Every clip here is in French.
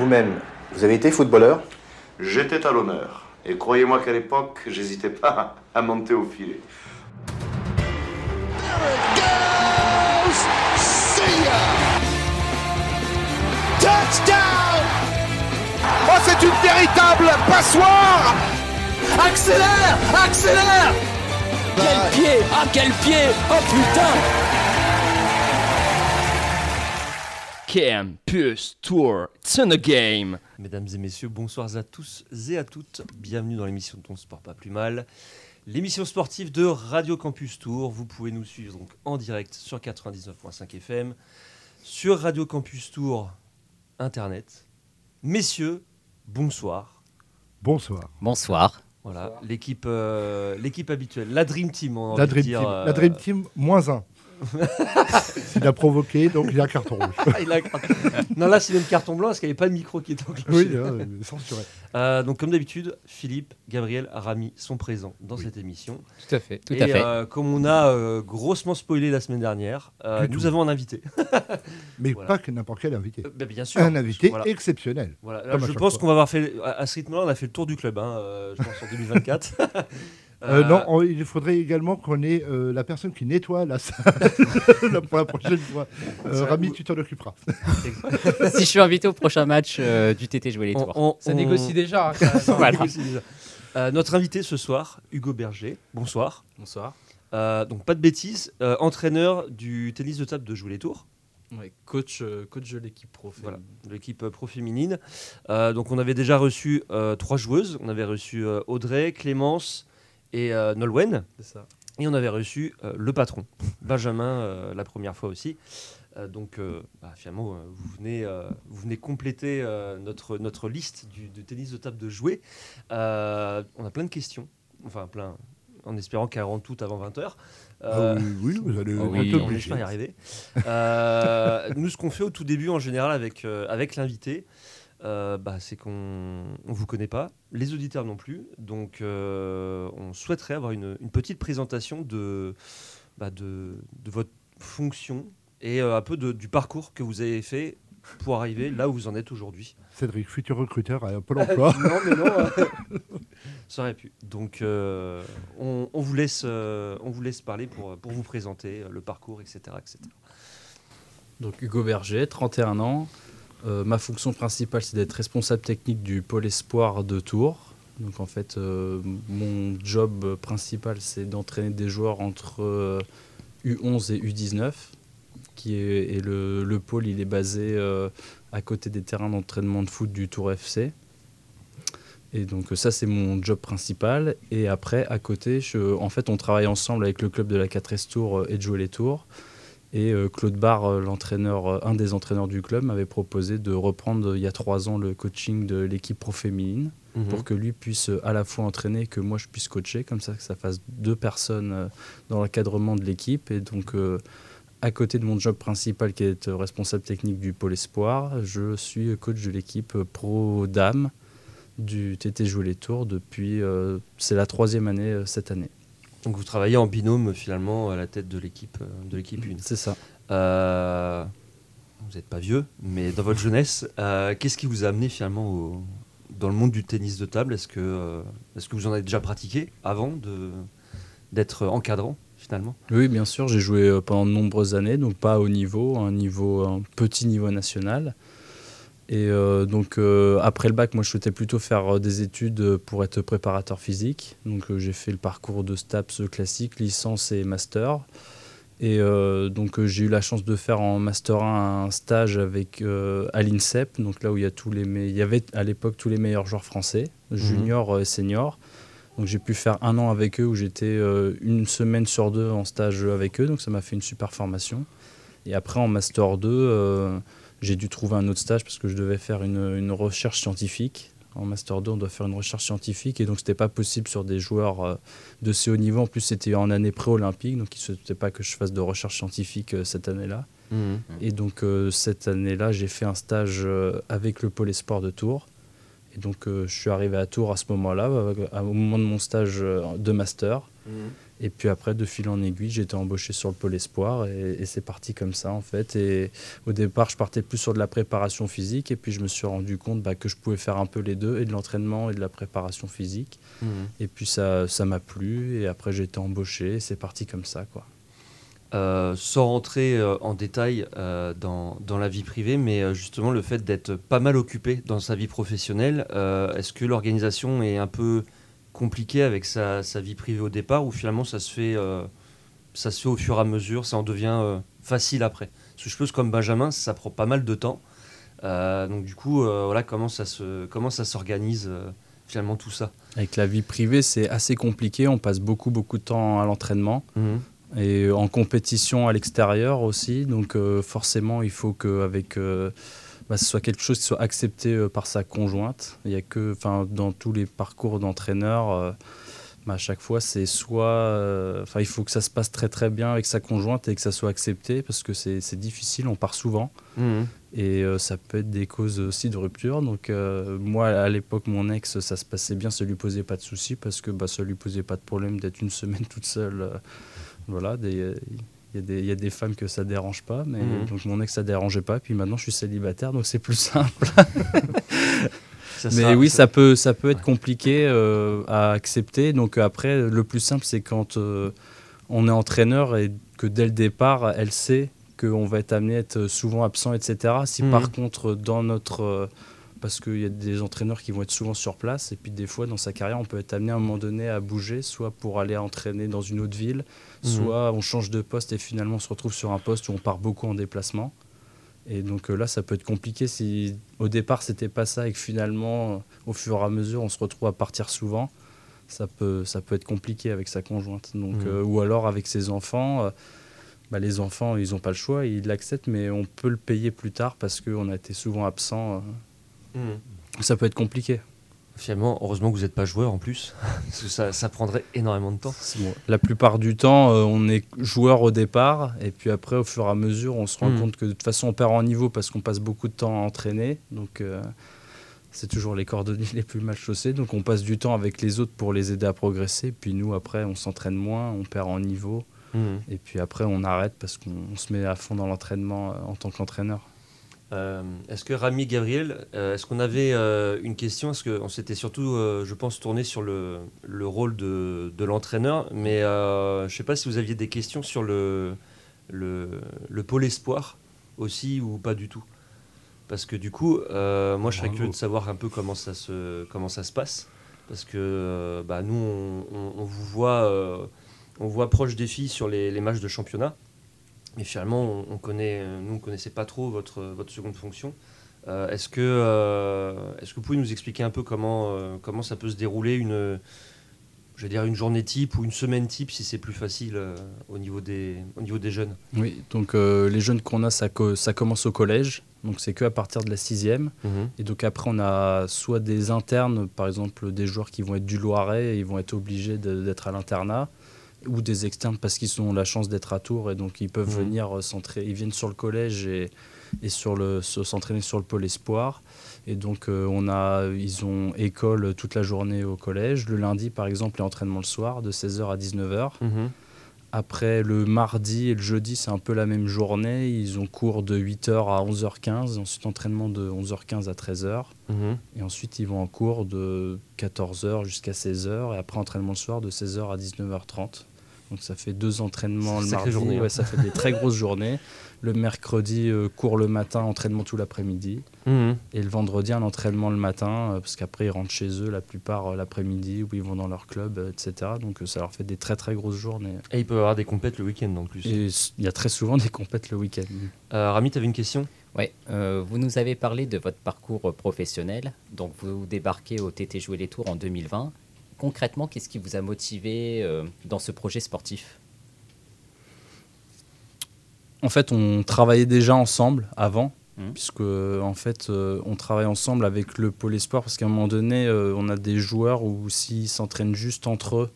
Vous-même, vous avez été footballeur J'étais à l'honneur. Et croyez-moi qu'à l'époque, j'hésitais pas à monter au filet. Touchdown! Oh, c'est une véritable passoire! Accélère! Accélère! Quel pied! Ah, quel pied! Oh putain Campus Tour, it's in the game Mesdames et messieurs, bonsoir à tous et à toutes. Bienvenue dans l'émission de Ton Sport Pas Plus Mal. L'émission sportive de Radio Campus Tour. Vous pouvez nous suivre donc en direct sur 99.5 FM, sur Radio Campus Tour Internet. Messieurs, bonsoir. Bonsoir. Bonsoir. Voilà, l'équipe euh, l'équipe habituelle, la Dream Team. On La envie de Dream, dire, Team. euh, la Dream Team, moins un. Il a provoqué, donc il y a un carton rouge. il a non, là, c'est même carton blanc parce qu'il n'y avait pas de micro qui était enclenché. oui, euh, censuré. Euh, donc, comme d'habitude, Philippe, Gabriel, Rami sont présents dans cette émission. Tout à fait. Tout Et à fait. euh, comme on a euh, grossement spoilé la semaine dernière, euh, nous tout. avons un invité. Mais Voilà. pas que n'importe quel invité. Euh, bah, bien sûr. Un invité Voilà. exceptionnel. Voilà. Je pense qu'on va avoir fait, à, à ce rythme-là, on a fait le tour du club, hein, euh, je pense, en 2024. Euh, Euh, non, on- il faudrait également qu'on ait euh, la personne qui nettoie la salle pour la prochaine fois. Euh, Rami, tu t'en occuperas. si je suis invité au prochain match euh, du TT jouer les on- tours. on- Ça on- négocie déjà. hein, ça- Voilà. négocie déjà. Euh, notre invité ce soir, Hugo Berger. Bonsoir. Bonsoir. Euh, donc, pas de bêtises, euh, entraîneur du tennis de table de Jouer les Tours. Ouais, coach, coach de l'équipe pro. Voilà, féminine. de l'équipe pro féminine. Euh, donc on avait déjà reçu euh, trois joueuses. On avait reçu euh, Audrey, Clémence et euh, Nolwenn. C'est ça. Et on avait reçu euh, le patron, Benjamin, euh, la première fois aussi. Donc bah, finalement, vous, venez, vous venez compléter notre, notre liste du, de tennis de table de jouer. On a plein de questions. Enfin, plein. En espérant qu'elles rentrent toutes avant 20h. Ah oui, oui, vous allez oh oui, on y arriver. Euh, nous, ce qu'on fait au tout début, en général, avec, euh, avec l'invité, euh, bah, c'est qu'on ne vous connaît pas, les auditeurs non plus. Donc, euh, on souhaiterait avoir une, une petite présentation de, bah, de, de votre fonction et euh, un peu de- du parcours que vous avez fait pour arriver là où vous en êtes aujourd'hui. Cédric, futur recruteur à Pôle emploi. non, mais non. euh, ça aurait pu. Donc, euh, on, on vous laisse, euh, on vous laisse parler pour, pour vous présenter euh, le parcours, etc. etc. Donc Hugo Berger, 31 ans. Euh, ma fonction principale, c'est d'être responsable technique du pôle espoir de Tours. Donc en fait, euh, mon job principal, c'est d'entraîner des joueurs entre euh, U11 et U19. Qui est, et le, le pôle, il est basé euh, à côté des terrains d'entraînement de foot du Tour FC. Et donc euh, ça, c'est mon job principal. Et après, à côté, en fait, on travaille ensemble avec le club de la 4S Tour euh, et de jouer les tours. Et euh, Claude Barre, euh, l'entraîneur, euh, un des entraîneurs du club, m'avait proposé de reprendre il y a trois ans le coaching de l'équipe pro féminine pour que lui puisse à la fois entraîner et que moi je puisse coacher, comme ça que ça fasse deux personnes dans l'encadrement de l'équipe. Et donc, euh, à côté de mon job principal qui est responsable technique du pôle espoir, je suis coach de l'équipe pro dame du TT Jouer les Tours depuis. euh, c'est la troisième année euh, cette année. Donc vous travaillez en binôme finalement à la tête de l'équipe euh, de l'équipe 1. C'est ça. Euh, vous n'êtes pas vieux, mais dans votre jeunesse, euh, qu'est-ce qui vous a amené finalement au- dans le monde du tennis de table? Est-ce que, euh, est-ce que vous en avez déjà pratiqué avant de, d'être encadrant finalement? Oui, bien sûr, j'ai joué pendant de nombreuses années, donc pas haut niveau, un niveau, un petit niveau national. Et euh, donc euh, après le bac, moi je souhaitais plutôt faire euh, des études pour être préparateur physique. Donc euh, j'ai fait le parcours de STAPS classique, licence et master. Et donc j'ai eu la chance de faire en master 1 un stage avec à l'INSEP, donc là où il y a tous les il y avait à l'époque tous les meilleurs joueurs français, juniors euh, et seniors. Donc j'ai pu faire un an avec eux où j'étais une semaine sur deux en stage avec eux, donc ça m'a fait une super formation. Et après en master 2, euh, j'ai dû trouver un autre stage parce que je devais faire une, une recherche scientifique. En master 2, on doit faire une recherche scientifique et donc c'était pas possible sur des joueurs euh, de ce haut niveau. En plus, c'était en année pré-olympique, donc il ne se souhaitait pas que je fasse de recherche scientifique euh, cette année-là. Et donc euh, cette année-là, j'ai fait un stage avec le pôle espoir de Tours. Et donc je suis arrivé à Tours à ce moment-là, au moment de mon stage de master. Et puis après, de fil en aiguille, j'ai été embauché sur le pôle espoir et, et c'est parti comme ça en fait. Et au départ, je partais plus sur de la préparation physique et puis je me suis rendu compte bah, que je pouvais faire un peu les deux, et de l'entraînement et de la préparation physique. Mhm. Et puis ça ça m'a plu et après j'ai été embauché et c'est parti comme ça quoi. Euh, sans rentrer euh, en détail euh, dans, dans la vie privée, mais justement le fait d'être pas mal occupé dans sa vie professionnelle, est-ce que l'organisation est un peu compliquée avec sa, sa vie privée au départ ou finalement ça se fait, euh, ça se fait au fur et à mesure, ça en devient euh, facile après Parce que je pense comme Benjamin, ça prend pas mal de temps. Euh, donc du coup, voilà comment ça se, comment ça s'organise finalement tout ça. Avec la vie privée, c'est assez compliqué. On passe beaucoup beaucoup de temps à l'entraînement. et en compétition à l'extérieur aussi. Donc forcément, il faut qu'avec bah, ce soit quelque chose qui soit accepté euh, par sa conjointe. Il y a que, enfin, dans tous les parcours d'entraîneur, euh, bah, à chaque fois, c'est soit, euh, enfin, il faut que ça se passe très très bien avec sa conjointe et que ça soit accepté parce que c'est difficile. On part souvent Mhm. et euh, ça peut être des causes aussi de rupture. Donc euh, moi, à l'époque, mon ex, ça se passait bien, ça lui posait pas de soucis parce que bah, ça lui posait pas de problème d'être une semaine toute seule. euh, voilà, des- il y, a des- il y a des femmes que ça dérange pas, mais Mhm. donc mon ex ça dérangeait pas. Puis maintenant, je suis célibataire, donc c'est plus simple. Ça mais sera- oui, ça- ça peut, ça peut être Ouais. compliqué euh, à accepter. Donc après, le plus simple, c'est quand euh, on est entraîneur et que dès le départ, elle sait qu'on va être amené à être souvent absent, etc. Si Mhm. par contre, dans notre. euh, parce qu'il y a des entraîneurs qui vont être souvent sur place, et puis des fois, dans sa carrière, on peut être amené à un moment donné à bouger, soit pour aller entraîner dans une autre ville, Mhm. Soit on change de poste et finalement on se retrouve sur un poste où on part beaucoup en déplacement. Et donc euh, là, ça peut être compliqué si au départ c'était pas ça et que finalement, au fur et à mesure, on se retrouve à partir souvent. Ça peut, ça peut être compliqué avec sa conjointe. Donc, Mhm. euh, ou alors avec ses enfants. euh, bah, les enfants, ils n'ont pas le choix, ils l'acceptent, mais on peut le payer plus tard parce qu'on a été souvent absent. Mhm. Ça peut être compliqué. Finalement, heureusement que vous n'êtes pas joueur en plus, parce que ça, ça prendrait énormément de temps. Bon, La plupart du temps, euh, on est joueur au départ, et puis après, au fur et à mesure, on se rend Mhm. compte que de toute façon, on perd en niveau parce qu'on passe beaucoup de temps à entraîner. Donc, euh, c'est toujours les cordonniers les plus mal chaussés. Donc, on passe du temps avec les autres pour les aider à progresser. Puis nous, après, on s'entraîne moins, on perd en niveau. Mhm. Et puis après, on arrête parce qu'on on se met à fond dans l'entraînement euh, en tant qu'entraîneur. Euh, est-ce que Rami Gabriel, euh, est-ce qu'on avait euh, une question? Est-ce qu'on s'était surtout, je pense, tourné sur le, le rôle de, de l'entraîneur, mais je ne sais pas si vous aviez des questions sur le, le, le pôle espoir aussi ou pas du tout. Parce que du coup, moi je serais curieux de savoir un peu comment ça se, comment ça se passe. Parce que bah, nous, on, on- on vous voit, on voit proche des filles sur les, les matchs de championnat. Mais finalement, on, on connaît, euh, nous, on ne connaissait pas trop votre, votre seconde fonction. Euh, est-ce, que, euh, est-ce que vous pouvez nous expliquer un peu comment, euh, comment ça peut se dérouler une, je vais dire une journée type ou une semaine type, si c'est plus facile euh, au, niveau des, au niveau des jeunes? Oui, donc euh, les jeunes qu'on a, ça, co- ça commence au collège. Donc, c'est que à partir de la sixième. Et donc après, on a soit des internes, par exemple des joueurs qui vont être du Loiret, et ils vont être obligés de- d'être à l'internat, ou des externes parce qu'ils ont la chance d'être à Tours et donc ils peuvent Mhm. venir euh, s'entraîner. Ils viennent sur le collège et, et sur le se- s'entraîner sur le pôle espoir. Et donc euh, on a, ils ont école toute la journée au collège. Le lundi, par exemple, et entraînement le soir de 16h à 19h. Mhm. Après, le mardi et le jeudi, c'est un peu la même journée. Ils ont cours de 8h à 11h15, ensuite entraînement de 11h15 à 13h. Mhm. Et ensuite, ils vont en cours de 14h jusqu'à 16h. Et après, entraînement le soir de 16h à 19h30. Donc ça fait deux entraînements le mardi. journée, hein. Ouais, ça fait des très grosses journées. Le mercredi, euh, cours le matin, entraînement tout l'après-midi. Mhm. Et le vendredi, un entraînement le matin, euh, parce qu'après, ils rentrent chez eux la plupart euh, l'après-midi, ou ils vont dans leur club, euh, etc. Donc euh, ça leur fait des très très grosses journées. Et il peut y avoir des compètes le week-end en plus. Il y a très souvent des compètes le week-end. Euh, Rami, tu avais une question? Ouais, euh, vous nous avez parlé de votre parcours professionnel. Donc, vous débarquez au TT Jouer les Tours en 2020. Concrètement, qu'est-ce qui vous a motivé euh, dans ce projet sportif? En fait, on travaillait déjà ensemble avant, Mhm. puisque en fait, euh, on travaille ensemble avec le pôle espoir, parce qu'à un moment donné, euh, on a des joueurs où s'ils s'entraînent juste entre eux,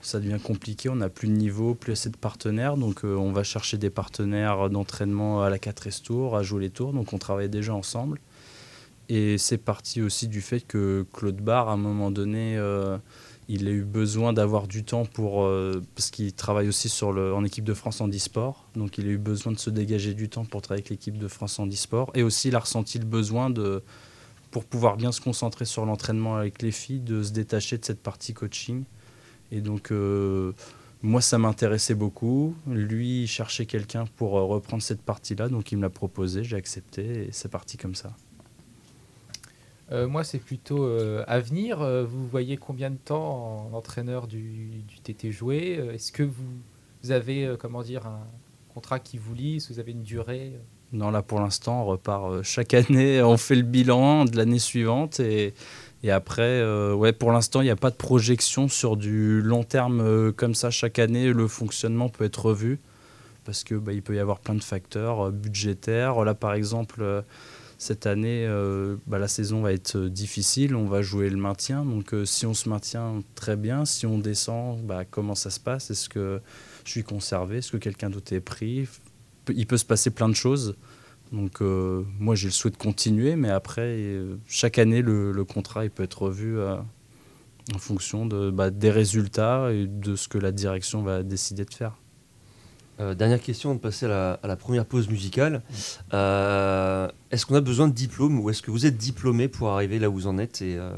ça devient compliqué. On n'a plus de niveau, plus assez de partenaires, donc on va chercher des partenaires d'entraînement à la 4 Tour, à jouer les tours, donc on travaillait déjà ensemble. Et c'est parti aussi du fait que Claude Barre, à un moment donné, euh, il a eu besoin d'avoir du temps pour euh, parce qu'il travaille aussi en équipe de France handisport, donc il a eu besoin de se dégager du temps pour travailler avec l'équipe de France handisport, et aussi il a ressenti le besoin de pour pouvoir bien se concentrer sur l'entraînement avec les filles, de se détacher de cette partie coaching. Et donc euh, moi ça m'intéressait beaucoup. Lui il cherchait quelqu'un pour reprendre cette partie-là, donc il me l'a proposé, j'ai accepté et c'est parti comme ça. Euh, moi, c'est plutôt euh, à venir. Euh, vous voyez combien de temps en entraîneur du, TT jouer Euh, Est-ce que vous, avez, euh, comment dire, un contrat qui vous lie Est-ce que vous avez une durée? Non, là pour l'instant, on repart euh, chaque année, on fait le bilan de l'année suivante et, après, euh, ouais, pour l'instant, il n'y a pas de projection sur du long terme euh, comme ça. Chaque année, le fonctionnement peut être revu parce que bah, il peut y avoir plein de facteurs euh, budgétaires. Là, par exemple, euh, cette année, euh, bah, la saison va être euh, difficile. On va jouer le maintien. Donc, euh, si on se maintient très bien, si on descend, bah, comment ça se passe? Est-ce que je suis conservé? Est-ce que quelqu'un d'autre est pris? Il peut se passer plein de choses. Donc moi j'ai le souhait de continuer, mais après chaque année le, contrat il peut être revu en fonction de, bah, des résultats et de ce que la direction va décider de faire. Euh, dernière question, on de passer à la, première pause musicale. Euh, est-ce qu'on a besoin de diplôme ou est-ce que vous êtes diplômé pour arriver là où vous en êtes et, euh,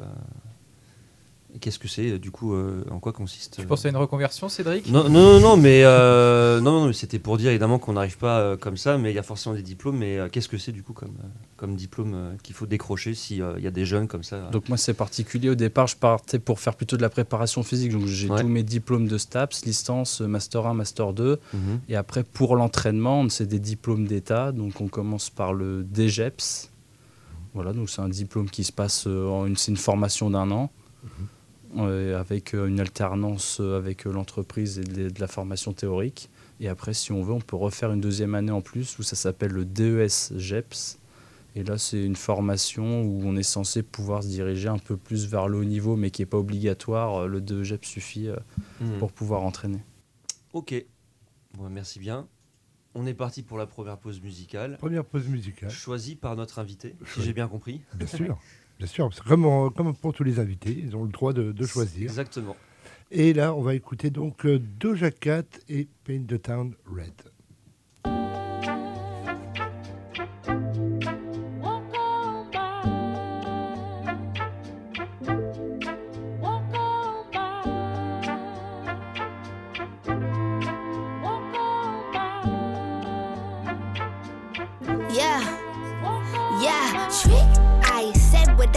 qu'est-ce que c'est du coup euh, En quoi consiste Tu penses à une reconversion, Cédric? Non, non, non, non, mais euh, non, non, mais c'était pour dire évidemment qu'on n'arrive pas euh, comme ça, mais il y a forcément des diplômes. Mais euh, qu'est-ce que c'est du coup comme, euh, comme diplôme euh, qu'il faut décrocher s'il y a des jeunes comme ça? Donc moi c'est particulier. Au départ, je partais pour faire plutôt de la préparation physique, donc j'ai Ouais. tous mes diplômes de STAPS, licence, master 1, master 2, Mhm. et après pour l'entraînement c'est des diplômes d'État, donc on commence par le DGEPS, voilà, donc c'est un diplôme qui se passe, en une, c'est une formation d'un an, euh, avec euh, une alternance euh, avec euh, l'entreprise et de, la formation théorique. Et après, si on veut, on peut refaire une deuxième année en plus où ça s'appelle le DES GEPS. Et là, c'est une formation où on est censé pouvoir se diriger un peu plus vers le haut niveau, mais qui n'est pas obligatoire. Euh, Le DE GEPS suffit euh, Mhm. pour pouvoir entraîner. Ok, Bon, merci bien. On est parti pour la première pause musicale, Première pause musicale. choisie par notre invité, si j'ai bien compris. Bien sûr. Bien sûr. C'est Comme, pour tous les invités, ils ont le droit de, de choisir. Exactement. Et là, on va écouter donc euh, Doja Cat et Paint the Town Red.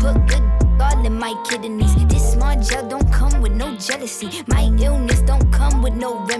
Put good all in my kidneys. This small gel don't come with no jealousy. My illness don't come with no remedy.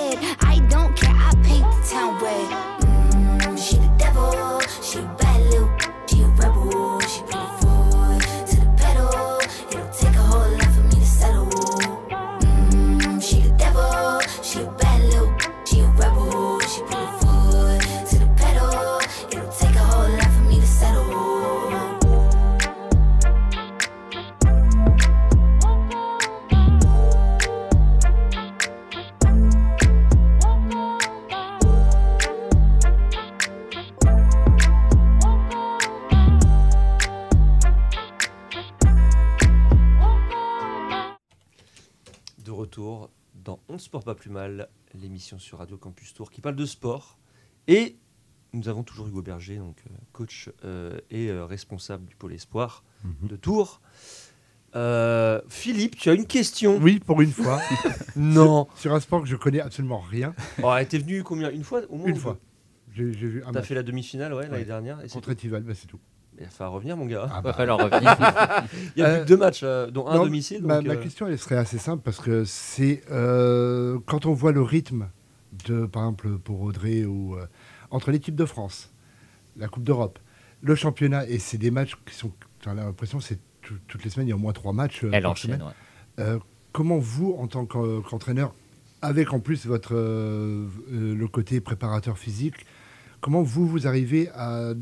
Plus mal, l'émission sur Radio Campus Tour qui parle de sport. Et nous avons toujours Hugo Berger, donc euh, coach euh, et euh, responsable du pôle espoir Mhm. de Tours. Euh, Philippe, tu as une question? Oui, pour une fois. Non. Sur un sport que je connais absolument rien. Oh, t'es venu combien? Une fois? Au moins Une fois. J'ai vu un T'as match. fait la demi-finale ouais, l'année dernière et Contre. Etival, bah, c'est tout. Il va falloir revenir, mon gars. Ah Va bah. falloir revenir. Il y a Euh, plus que deux matchs, euh, dont un Non, domicile. Ma, donc, ma euh, question, elle serait assez simple parce que c'est euh, quand on voit le rythme de, par exemple, pour Audrey ou euh, entre l'équipe de France, la Coupe d'Europe, le championnat et c'est des matchs qui sont, tu as l'impression, c'est tout- toutes les semaines, il y a au moins trois matchs. Elle par enchaîne, semaine. ouais. Euh, comment vous, en tant qu'en- qu'entraîneur, avec en plus votre euh, le côté préparateur physique, comment vous vous arrivez à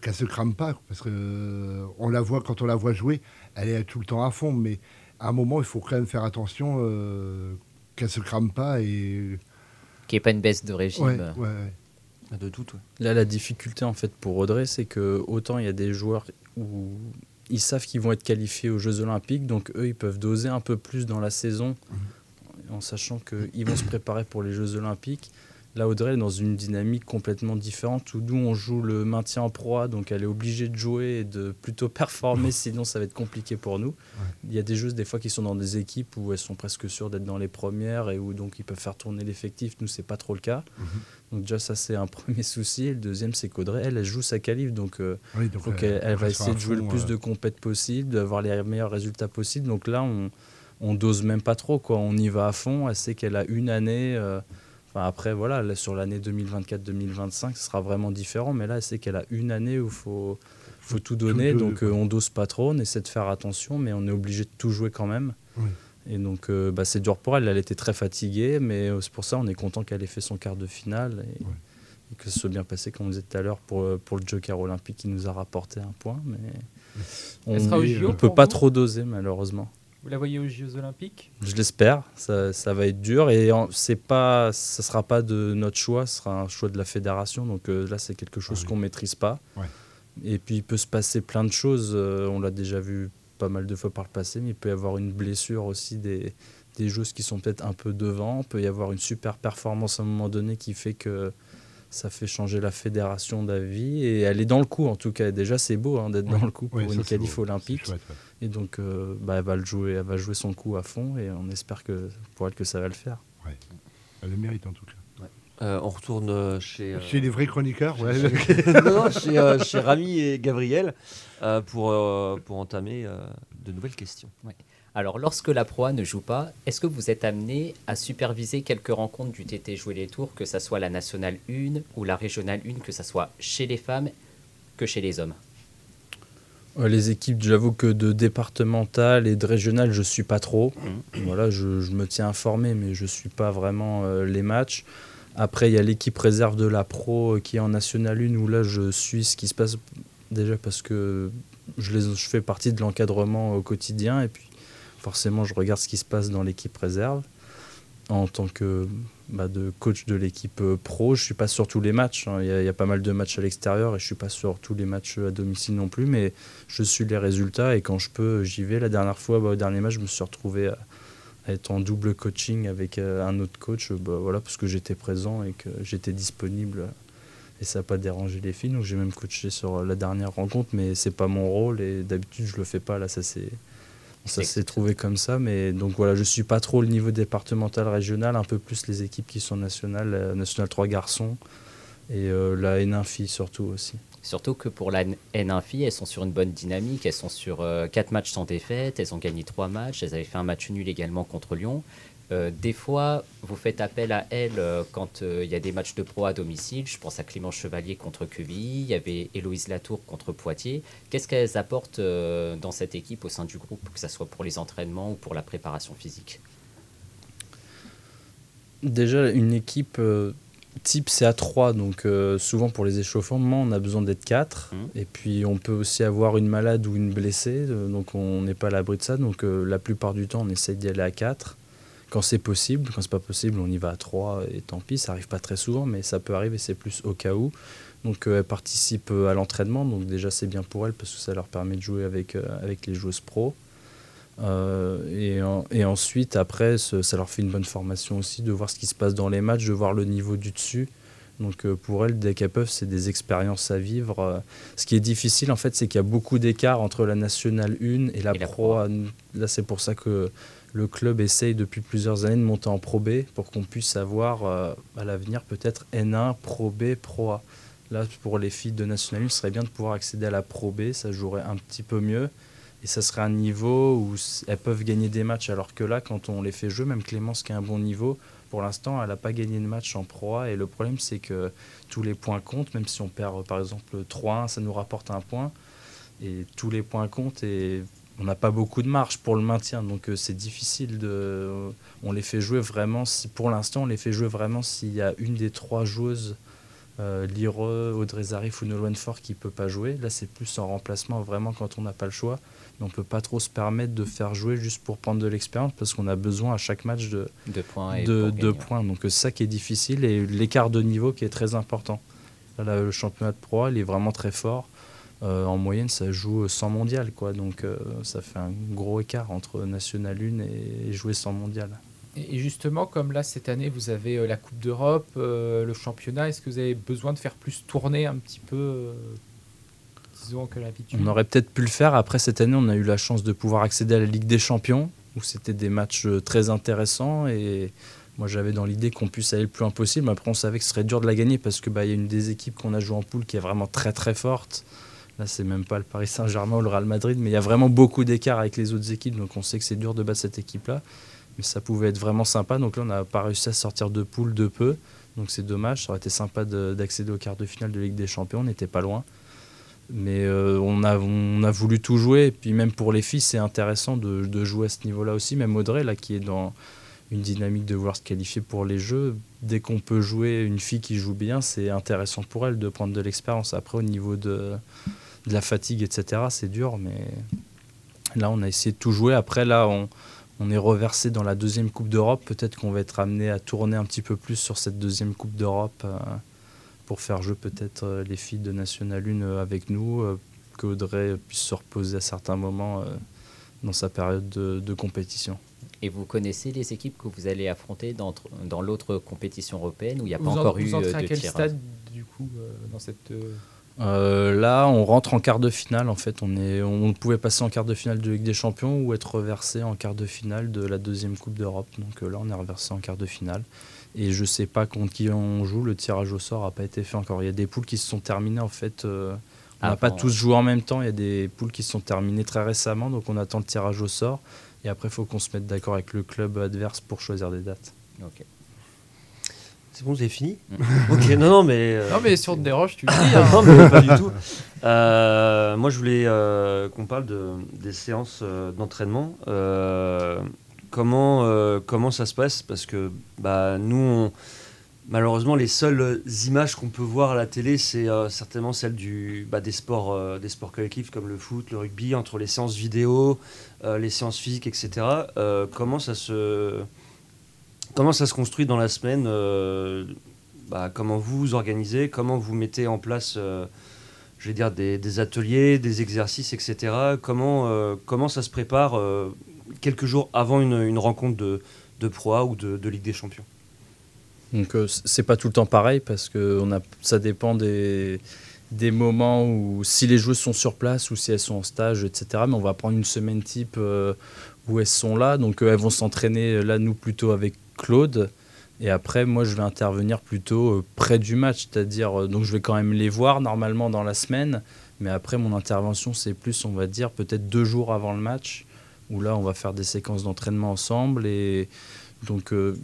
qu'elle se crame pas parce que euh, on la voit quand on la voit jouer, elle est tout le temps à fond, mais à un moment il faut quand même faire attention euh, qu'elle se crame pas et Qu'il n'y ait pas une baisse de régime. ouais, ouais, ouais. De tout, ouais. Là, la difficulté en fait pour Audrey, c'est que autant il y a des joueurs où ils savent qu'ils vont être qualifiés aux Jeux Olympiques, donc eux ils peuvent doser un peu plus dans la saison en sachant qu'ils vont se préparer pour les Jeux Olympiques. Là, Audrey est dans une dynamique complètement différente où nous on joue le maintien en proie, donc elle est obligée de jouer et de plutôt performer, sinon ça va être compliqué pour nous. Il y a des joueuses des fois qui sont dans des équipes où elles sont presque sûres d'être dans les premières et où donc ils peuvent faire tourner l'effectif. Nous, c'est pas trop le cas. Donc déjà ça c'est un premier souci. Et le deuxième c'est qu'Audrey, elle, elle joue sa qualif, donc euh, Oui, donc, elle va essayer de jouer fond, le plus euh. de compètes possible, d'avoir les meilleurs résultats possibles. Donc là, on, on dose même pas trop, quoi. On y va à fond. Elle sait qu'elle a une année. euh, enfin, après, voilà, là, sur l'année 2024-2025, ce sera vraiment différent. Mais là, elle sait qu'elle a une année où il faut, faut tout donner. donc euh, on dose pas trop, on essaie de faire attention, mais on est obligé de tout jouer quand même. Oui. Et donc, euh, bah, c'est dur pour elle. Elle était très fatiguée, mais euh, c'est pour ça on est content qu'elle ait fait son quart de finale et, Ouais. et que ce soit bien passé, comme on disait tout à l'heure, pour, euh, pour le Joker olympique qui nous a rapporté un point. Mais on ne peut pas trop doser, malheureusement. Vous la voyez aux Jeux Olympiques? Je l'espère, ça, ça va être dur et c'est pas, ça sera pas de notre choix, ce sera un choix de la fédération. Donc euh, là, c'est quelque chose Ah oui. qu'on maîtrise pas. Ouais. Et puis il peut se passer plein de choses. euh, on l'a déjà vu pas mal de fois par le passé, mais il peut y avoir une blessure aussi des, des joueuses qui sont peut-être un peu devant. Il peut y avoir une super performance à un moment donné qui fait que ça fait changer la fédération d'avis. Et elle est dans le coup en tout cas. Déjà, c'est beau hein, d'être Ouais. dans le coup pour Ouais, une qualif olympique. Chouette, ouais. Et donc, euh, bah, elle, va le jouer, elle va jouer son coup à fond et on espère que pour elle que ça va le faire. Elle le mérite en tout cas. Euh, on retourne euh, chez. euh, Chez les vrais chroniqueurs, ouais. non, non, chez, euh, chez Rami et Gabriel euh, pour, euh, pour entamer euh, de nouvelles questions. Alors, lorsque la proie ne joue pas, est-ce que vous êtes amené à superviser quelques rencontres du TT Jouer les Tours, que ça soit la nationale 1 ou la régionale 1, que ça soit chez les femmes que chez les hommes? Les équipes, j'avoue que de départemental et de régional, je suis pas trop. Voilà, je, je me tiens informé, mais je suis pas vraiment euh, les matchs. Après, il y a l'équipe réserve de la pro euh, qui est en national 1 où là, je suis ce qui se passe déjà parce que je, les, je fais partie de l'encadrement au quotidien et puis forcément, je regarde ce qui se passe dans l'équipe réserve en tant que bah, de coach de l'équipe euh, pro. Je suis pas sur tous les matchs. hein. Il y, a- pas mal de matchs à l'extérieur et je suis pas sur tous les matchs à domicile non plus. Mais je suis les résultats et quand je peux, j'y vais. La dernière fois, bah, au dernier match, je me suis retrouvé à, à être en double coaching avec euh, un autre coach, bah, voilà, parce que j'étais présent et que j'étais disponible. Et ça n'a pas dérangé les filles. Donc j'ai même coaché sur la dernière rencontre, mais c'est pas mon rôle et d'habitude je le fais pas. Là, ça c'est ça s'est trouvé comme ça, mais donc voilà, je suis pas trop le niveau départemental, régional, un peu plus les équipes qui sont nationales, euh, national 3 garçons et euh, la N1 filles surtout aussi. Surtout que pour la N1 fille, elles sont sur une bonne dynamique. Elles sont sur 4 matchs sans défaite. Elles ont gagné 3 matchs. Elles avaient fait un match nul également contre Lyon. Euh, des fois, vous faites appel à elles euh, quand euh, il y a des matchs de pro à domicile. Je pense à Clément Chevalier contre QVI. Il y avait Héloïse Latour contre Poitiers. Qu'est-ce qu'elles apportent dans cette équipe au sein du groupe, que ce soit pour les entraînements ou pour la préparation physique? Déjà, une équipe type, c'est à 3, donc souvent pour les échauffements, on a besoin d'être 4. Et puis on peut aussi avoir une malade ou une blessée, donc on n'est pas à l'abri de ça. Donc la plupart du temps, on essaye d'y aller à 4. Quand c'est possible, quand c'est pas possible, on y va à 3 et tant pis, ça arrive pas très souvent, mais ça peut arriver, c'est plus au cas où. Donc euh, elles participent euh, à l'entraînement, donc déjà c'est bien pour elles parce que ça leur permet de jouer avec, euh, avec les joueuses pro. Euh, et, en- et ensuite, après, ce- ça leur fait une bonne formation aussi de voir ce qui se passe dans les matchs, de voir le niveau du dessus. Donc pour elles, dès qu'elles peuvent, c'est des expériences à vivre. Ce qui est difficile, en fait, c'est qu'il y a beaucoup d'écart entre la Nationale 1 et la, Pro. Là, c'est pour ça que le club essaye depuis plusieurs années de monter en Pro B pour qu'on puisse avoir euh, à l'avenir peut-être N1, Pro B, Pro A. Là, pour les filles de National 1, ce serait bien de pouvoir accéder à la Pro B, ça jouerait un petit peu mieux. Et ça serait un niveau où elles peuvent gagner des matchs, alors que là, quand on les fait jouer, même Clémence qui a un bon niveau, pour l'instant, elle n'a pas gagné de match en Pro A. Et le problème, c'est que tous les points comptent, même si on perd par exemple 3-1, ça nous rapporte un point. Et tous les points comptent on n'a pas beaucoup de marge pour le maintien. Donc euh, c'est difficile de. On les fait jouer vraiment, si, pour l'instant, on les fait jouer vraiment s'il y a une des trois joueuses euh, Lire, Audrey Zarif ou Nolwenn Fort qui peut pas jouer. Là, c'est plus en remplacement vraiment quand on n'a pas le choix. Mais on peut pas trop se permettre de faire jouer juste pour prendre de l'expérience parce qu'on a besoin à chaque match de, De points et de, points. Donc euh, c'est ça qui est difficile et l'écart de niveau qui est très important. Là, le championnat de Pro il est vraiment très fort. Euh, en moyenne, ça joue sans mondial, quoi. Donc euh, ça fait un gros écart entre National 1 et, et jouer sans mondial. Et justement, comme là, cette année, vous avez euh, la Coupe d'Europe, euh, le championnat, est-ce que vous avez besoin de faire plus tourner un petit peu, disons, que l'habitude? On aurait peut-être pu le faire. Après, cette année, on a eu la chance de pouvoir accéder à la Ligue des Champions, où c'était des matchs très intéressants. Et moi, j'avais dans l'idée qu'on puisse aller le plus loin possible. Mais Après, on savait que ce serait dur de la gagner parce qu'il bah, y a une des équipes qu'on a joué en poule qui est vraiment très très forte. Là, c'est même pas le Paris Saint-Germain ou le Real Madrid, mais il y a vraiment beaucoup d'écart avec les autres équipes. Donc, on sait que c'est dur de battre cette équipe-là. Mais ça pouvait être vraiment sympa. Donc là, on n'a pas réussi à sortir de poule de peu. Donc, c'est dommage. Ça aurait été sympa de- d'accéder au quart de finale de Ligue des Champions. On n'était pas loin. Mais euh, on, a, on a voulu tout jouer. Et puis même pour les filles, c'est intéressant de, de jouer à ce niveau-là aussi. Même Audrey, là, qui est dans une dynamique de vouloir se qualifier pour les Jeux, dès qu'on peut jouer une fille qui joue bien, c'est intéressant pour elle de prendre de l'expérience. Après, au niveau de, de la fatigue, etc., c'est dur. Mais là, on a essayé de tout jouer. Après, là, on, on est reversé dans la deuxième Coupe d'Europe. Peut-être qu'on va être amené à tourner un petit peu plus sur cette deuxième Coupe d'Europe. euh, pour faire jouer peut-être euh, les filles de National 1 euh, avec nous, euh, que Audrey puisse se reposer à certains moments euh, dans sa période de, de compétition. Et vous connaissez les équipes que vous allez affronter dans, dans l'autre compétition européenne où il n'y a pas en- encore vous eu entrez à de quel tirage? stade, du coup, euh, dans cette... euh, là, on rentre en quart de finale. En fait, on, est, on pouvait passer en quart de finale de Ligue des Champions ou être reversé en quart de finale de la deuxième Coupe d'Europe. Donc euh, là, on est reversé en quart de finale. Et je sais pas contre qui on joue. Le tirage au sort n'a pas été fait encore. Il y a des poules qui se sont terminées en fait. euh, on n'a Avant, pas tous joué en même temps. Il y a des poules qui se sont terminées très récemment. Donc on attend le tirage au sort. Et après, il faut qu'on se mette d'accord avec le club adverse pour choisir des dates. Ok. C'est bon, vous avez fini Ok, non, non, mais. euh, Non, mais si on te déroge, tu le dis. hein. non, mais pas du tout. Euh, moi, je voulais euh, qu'on parle de, des séances euh, d'entraînement. Euh, comment, euh, comment ça se passe? Parce que bah, nous, on- malheureusement, les seules images qu'on peut voir à la télé, c'est euh, certainement celles du, bah, des, sports, euh, des sports collectifs comme le foot, le rugby, entre les séances vidéo, euh, les séances physiques, etc. Euh, comment ça se comment ça se construit dans la semaine euh, bah, Comment vous vous organisez Comment vous mettez en place euh, je vais dire, des, ateliers, des exercices, etc. Comment, euh, comment ça se prépare quelques jours avant une, rencontre de, de Pro A ou de, Ligue des Champions? Donc c'est pas tout le temps pareil parce que ça dépend des, moments où si les joueuses sont sur place ou si elles sont en stage, etc. Mais on va prendre une semaine type où elles sont là. Donc elles vont s'entraîner là, nous plutôt avec Claude. Et après, moi, je vais intervenir plutôt euh, près du match, c'est-à-dire, euh, donc je vais quand même les voir normalement dans la semaine, mais après, mon intervention, c'est plus, on va dire, peut-être deux jours avant le match, où là, on va faire des séquences d'entraînement ensemble. Et donc, euh,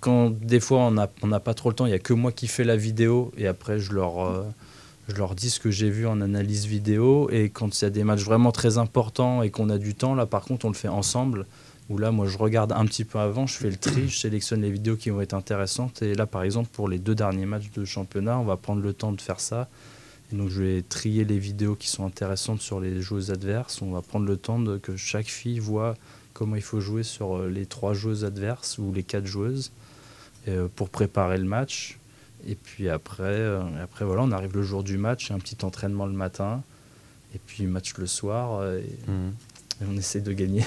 quand des fois, on n'a on pas trop le temps, il n'y a que moi qui fais la vidéo, et après, je leur, je leur dis ce que j'ai vu en analyse vidéo. Et quand il y a des matchs vraiment très importants et qu'on a du temps, là, par contre, on le fait ensemble où là, moi, je regarde un petit peu avant, je fais le tri, je sélectionne les vidéos qui vont être intéressantes. Et là, par exemple, pour les deux derniers matchs de championnat, on va prendre le temps de faire ça. Et donc, je vais trier les vidéos qui sont intéressantes sur les joueuses adverses. On va prendre le temps de que chaque fille voit comment il faut jouer sur euh, les trois joueuses adverses ou les quatre joueuses euh, pour préparer le match. Et puis après, euh, après, voilà, on arrive le jour du match, un petit entraînement le matin, et puis match le soir, et, et on essaie de gagner.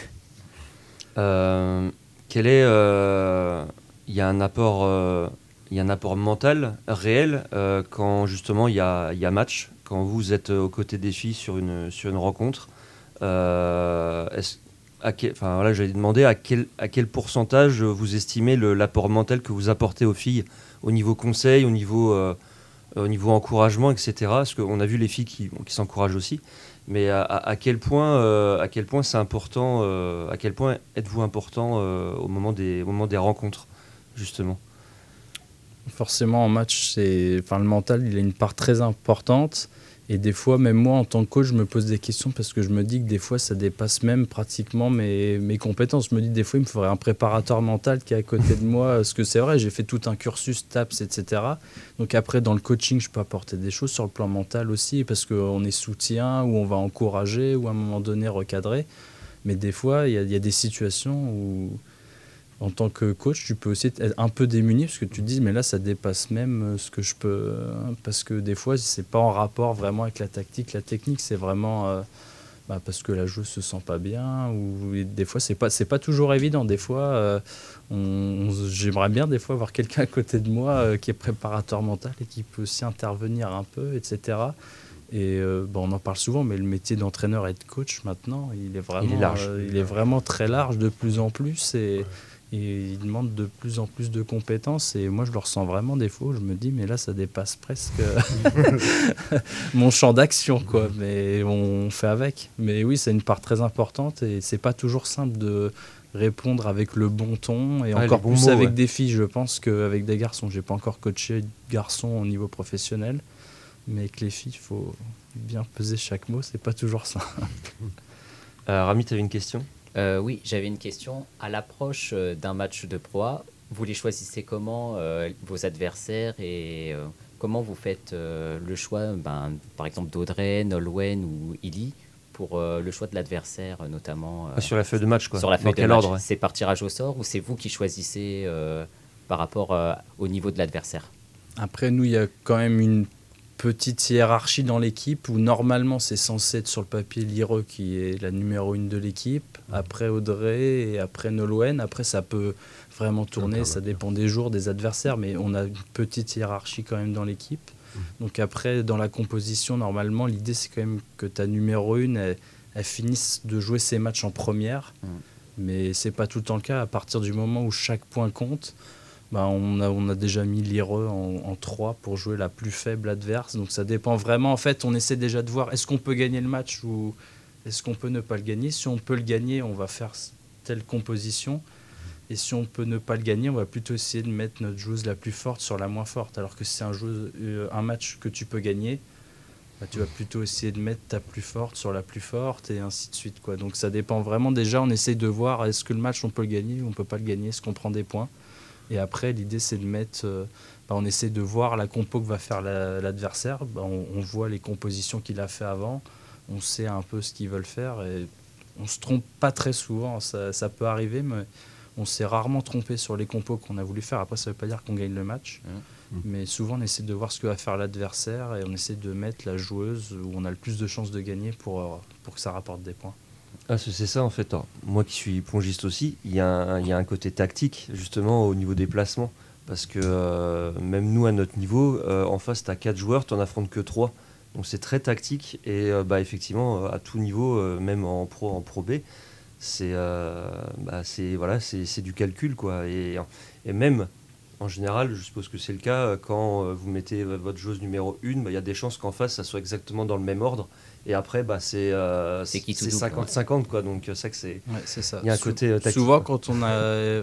Euh, quel est euh, il y a un apport euh, y a un apport mental réel euh, quand justement il y a, y a match quand vous êtes aux côtés des filles sur une sur une rencontre euh, est-ce- j'allais demander à quel à quel pourcentage vous estimez l'apport mental que vous apportez aux filles au niveau conseil au niveau euh, au niveau encouragement etc parce qu'on a vu les filles qui, qui s'encouragent aussi mais à, à- quel point, euh, à quel point c'est important, euh, à quel point êtes-vous important euh, au moment des, au moment des rencontres, justement? Forcément, en match, c'est, enfin, le mental, il a une part très importante. Et des fois, même moi, en tant que coach, je me pose des questions parce que je me dis que des fois, ça dépasse même pratiquement mes, mes compétences. Je me dis, des fois, il me faudrait un préparateur mental qui est à côté de moi. Parce que c'est vrai, j'ai fait tout un cursus TAPS, etc. Donc après, dans le coaching, je peux apporter des choses sur le plan mental aussi parce qu'on est soutien ou on va encourager ou à un moment donné recadrer. Mais des fois, il y, a- il y a des situations où, en tant que coach, tu peux aussi être un peu démuni parce que tu te dis, mais là, ça dépasse même euh, ce que je peux. hein, Parce que des fois, c'est pas en rapport vraiment avec la tactique. La technique, c'est vraiment euh, bah, parce que la joueuse se sent pas bien. Ou des fois, c'est pas, pas toujours évident. Des fois, euh, j'aimerais bien des fois avoir quelqu'un à côté de moi euh, qui est préparateur mental et qui peut aussi intervenir un peu, etc. Et euh, bon, on en parle souvent, mais le métier d'entraîneur et de coach maintenant, il est vraiment, large. euh, il est vraiment très large de plus en plus et, et il demande de plus en plus de compétences. Et moi, je le ressens vraiment des fois. où Je me dis, mais là, ça dépasse presque mon champ d'action, quoi. Mais on fait avec. Mais oui, c'est une part très importante et c'est pas toujours simple de répondre avec le bon ton et encore plus mots, avec ouais. des filles. Je pense qu'avec des garçons, j'ai pas encore coaché de garçons au niveau professionnel. Mais avec les filles, il faut bien peser chaque mot, c'est pas toujours ça. Euh, Rami, tu avais une question? Euh, oui, j'avais une question. À l'approche euh, d'un match de proie, vous les choisissez comment, euh, vos adversaires, et euh, comment vous faites euh, le choix, ben, par exemple, d'Audrey, Nolwenn ou Illy, pour euh, le choix de l'adversaire, notamment euh, Ah, Sur la feuille de match, quoi. Sur la Dans feuille de quel match. ordre, ouais. C'est par tirage au sort ou c'est vous qui choisissez euh, par rapport euh, au niveau de l'adversaire? Après, nous, il y a quand même une petite hiérarchie dans l'équipe où normalement c'est censé être sur le papier Lireux qui est la numéro une de l'équipe, après Audrey et après Nolwenn. Après, ça peut vraiment tourner, ça dépend des jours, des adversaires, mais on a une petite hiérarchie quand même dans l'équipe. Donc après, dans la composition, normalement, l'idée c'est quand même que ta numéro une, elle, elle finisse de jouer ses matchs en première. Mais c'est pas tout le temps le cas. À partir du moment où chaque point compte, bah, on, a, déjà mis l'IRE en, en 3 pour jouer la plus faible adverse. Donc ça dépend vraiment. En fait, on essaie déjà de voir est-ce qu'on peut gagner le match ou est-ce qu'on peut ne pas le gagner? Si on peut le gagner, on va faire telle composition. Et si on peut ne pas le gagner, on va plutôt essayer de mettre notre joueuse la plus forte sur la moins forte. Alors que si c'est un, euh, un match que tu peux gagner, bah, tu vas plutôt essayer de mettre ta plus forte sur la plus forte et ainsi de suite. Donc ça dépend vraiment. Déjà, on essaye de voir est-ce que le match on peut le gagner ou on peut pas le gagner, est-ce qu'on prend des points? Et après, l'idée c'est de mettre. euh, bah, on essaie de voir la compo que va faire la- l'adversaire. Bah, on, on voit les compositions qu'il a fait avant. On sait un peu ce qu'ils veulent faire et on se trompe pas très souvent. Ça, ça peut arriver, mais On s'est rarement trompé sur les compos qu'on a voulu faire. Après, ça ne veut pas dire qu'on gagne le match. Mais souvent, on essaie de voir ce que va faire l'adversaire et on essaie de mettre la joueuse où on a le plus de chances de gagner pour, euh, pour que ça rapporte des points. Ah, c'est ça en fait. Alors, moi qui suis plongiste aussi, il y, a un- côté tactique justement au niveau des placements. Parce que euh, même nous à notre niveau, euh, en face, tu as 4 joueurs, tu n'en affrontes que 3. Donc c'est très tactique et euh, bah, effectivement, à tout niveau, même en pro, en pro B, c'est bah, voilà, du calcul. Quoi. Et, même en général, je suppose que c'est le cas, quand vous mettez votre joueuse numéro 1, il y a des chances qu'en face, ça soit exactement dans le même ordre. Et après, bah, c'est euh, C'est qui tout c'est double, 50-50. quoi. Donc euh, c'est que c'est. Ouais, ça. Il y a un Sou- côté euh, tactique. Souvent, quoi. quand on a.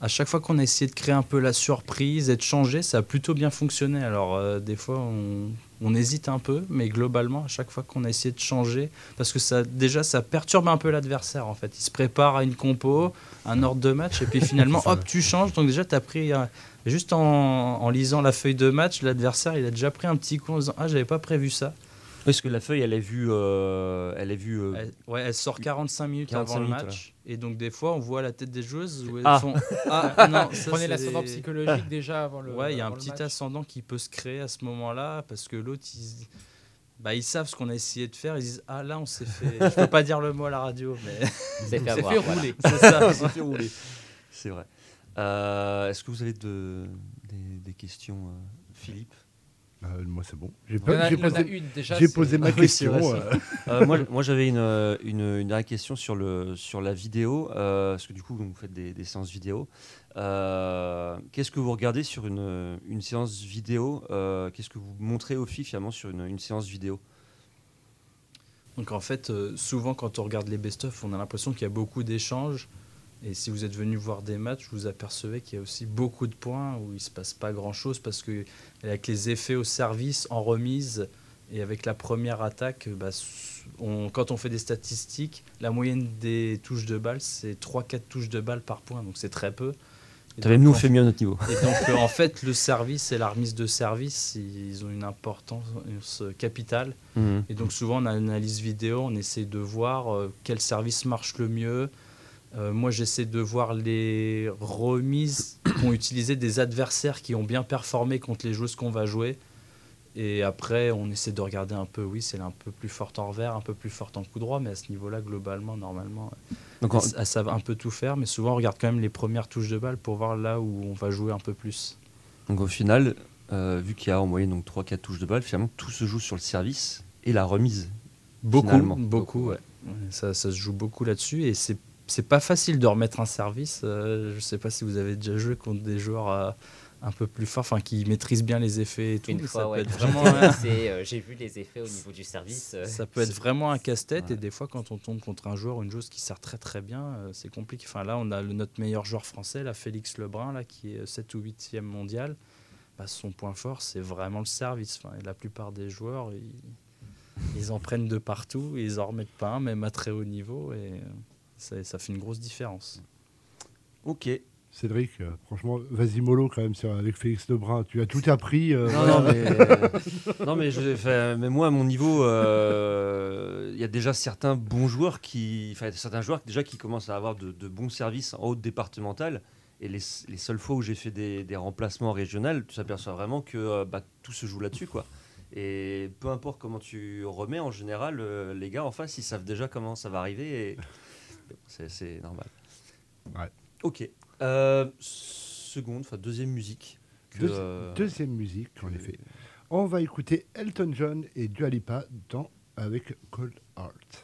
À chaque fois qu'on a essayé de créer un peu la surprise et de changer, ça a plutôt bien fonctionné. Alors, euh, des fois, on, on hésite un peu, mais globalement, à chaque fois qu'on a essayé de changer, parce que ça, déjà, ça perturbe un peu l'adversaire, en fait. Il se prépare à une compo, un ordre de match, et puis finalement, hop, tu changes. Donc, déjà, tu as pris. euh, juste en, en lisant la feuille de match, l'adversaire, il a déjà pris un petit coup en disant Ah, j'avais pas prévu ça. Parce que la feuille, elle est vue. euh, elle est vue euh, Elle, ouais, elle sort 45 minutes 45 avant le minutes, match. Et donc, des fois, on voit la tête des joueuses où elles Ah. font Ah, non, ça, Prenez l'ascendant des- psychologique déjà avant le. Ouais, il y a un petit match. ascendant qui peut se créer à ce moment-là parce que l'autre, ils... Bah, ils savent ce qu'on a essayé de faire. Ils disent Ah, là, on s'est fait. Je peux pas dire le mot à la radio, mais. C'est fait C'est avoir, fait voilà. rouler. C'est ça. on s'est fait rouler. C'est vrai. Euh, Est-ce que vous avez de- des, des questions, euh, Philippe? Euh, moi, c'est bon. J'ai posé, ma Ah oui, question. vrai, euh, Euh, moi, moi, j'avais une, euh, une, une dernière question sur, le, sur la vidéo, euh, parce que du coup, vous faites des, des séances vidéo. Euh, Qu'est-ce que vous regardez sur une, une séance vidéo euh, Qu'est-ce que vous montrez aux filles finalement sur une, une séance vidéo? Donc, en fait, souvent, quand on regarde les best-of, on a l'impression qu'il y a beaucoup d'échanges. Et si vous êtes venu voir des matchs, vous apercevez qu'il y a aussi beaucoup de points où il ne se passe pas grand-chose parce que avec les effets au service, en remise et avec la première attaque, bah, on- quand on fait des statistiques, la moyenne des touches de balle, c'est 3-4 touches de balle par point, donc c'est très peu. Et Tu avais donc, nous fait mieux à notre niveau. et donc, en fait, le service et la remise de service, ils ont une importance capitale. Mhm. Et donc, souvent, en analyse vidéo, on essaie de voir euh, quel service marche le mieux. Euh, moi, j'essaie de voir les remises qu'ont utilisé des adversaires qui ont bien performé contre les joueuses qu'on va jouer. Et après, on essaie de regarder un peu, oui, c'est un peu plus forte en revers, un peu plus forte en coup droit, mais à ce niveau-là, globalement, normalement, Donc, elles, elles savent un peu tout faire, mais souvent, on regarde quand même les premières touches de balle pour voir là où on va jouer un peu plus. donc, au final, euh, vu qu'il y a en moyenne donc 3-4 touches de balle, finalement tout se joue sur le service et la remise. Beaucoup, Finalement. beaucoup, ouais. Ouais, Ça, ça se joue beaucoup là-dessus et c'est c'est pas facile de remettre un service. Euh, je sais pas si vous avez déjà joué contre des joueurs euh, un peu plus forts, enfin qui maîtrisent bien les effets et tout. Une fois, ça, ouais, euh, j'ai vu les effets au niveau du service. euh, ça peut être vraiment un casse-tête Ouais. et des fois quand on tombe contre un joueur ou une joueuse qui sert très très bien, euh, c'est compliqué. Enfin là, on a le- notre meilleur joueur français, là, Félix Lebrun, là, qui est 7 ou 8e mondial. Bah, son point fort, c'est vraiment le service. Enfin, et la plupart des joueurs, ils, ils en prennent de partout, et ils en remettent pas un, même à très haut niveau, et ça, fait une grosse différence. Ok. Cédric, euh, franchement, vas-y mollo quand même sur- avec Félix Lebrun. Tu as tout appris. euh, Non, non, mais, non, mais, je- enfin, mais moi, à mon niveau, euh, il y a déjà certains bons joueurs qui, enfin, certains joueurs déjà qui commencent à avoir de, de bons services en haute départementale. Et les, les seules fois où j'ai fait des, des remplacements régionaux, tu t'aperçois vraiment que euh, bah, tout se joue là-dessus, quoi. Et peu importe comment tu remets, en général, euh, les gars en face, ils savent déjà comment ça va arriver. Et c'est- normal. Ouais. Ok. Euh, seconde, enfin deuxième musique. que, Deuxi- euh, Deuxième musique, en effet. On va écouter Elton John et Dua Lipa dans, avec Cold Heart.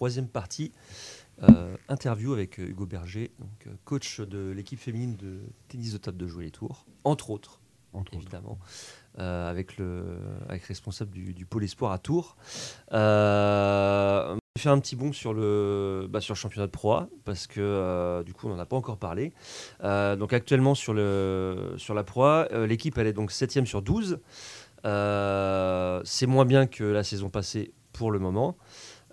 Troisième partie, euh, interview avec euh, Hugo Berger, donc, euh, coach de l'équipe féminine de tennis de table de jouer les tours, entre autres, évidemment, euh, avec, le, avec responsable du, du pôle espoir à Tours. Euh, on va faire un petit bond sur le, bah, sur le championnat de Pro A, parce que euh, du coup on n'en a pas encore parlé. Euh, donc actuellement sur, le, sur la Pro A, euh, l'équipe elle est donc 7 sur 12. Euh, c'est moins bien que la saison passée pour le moment.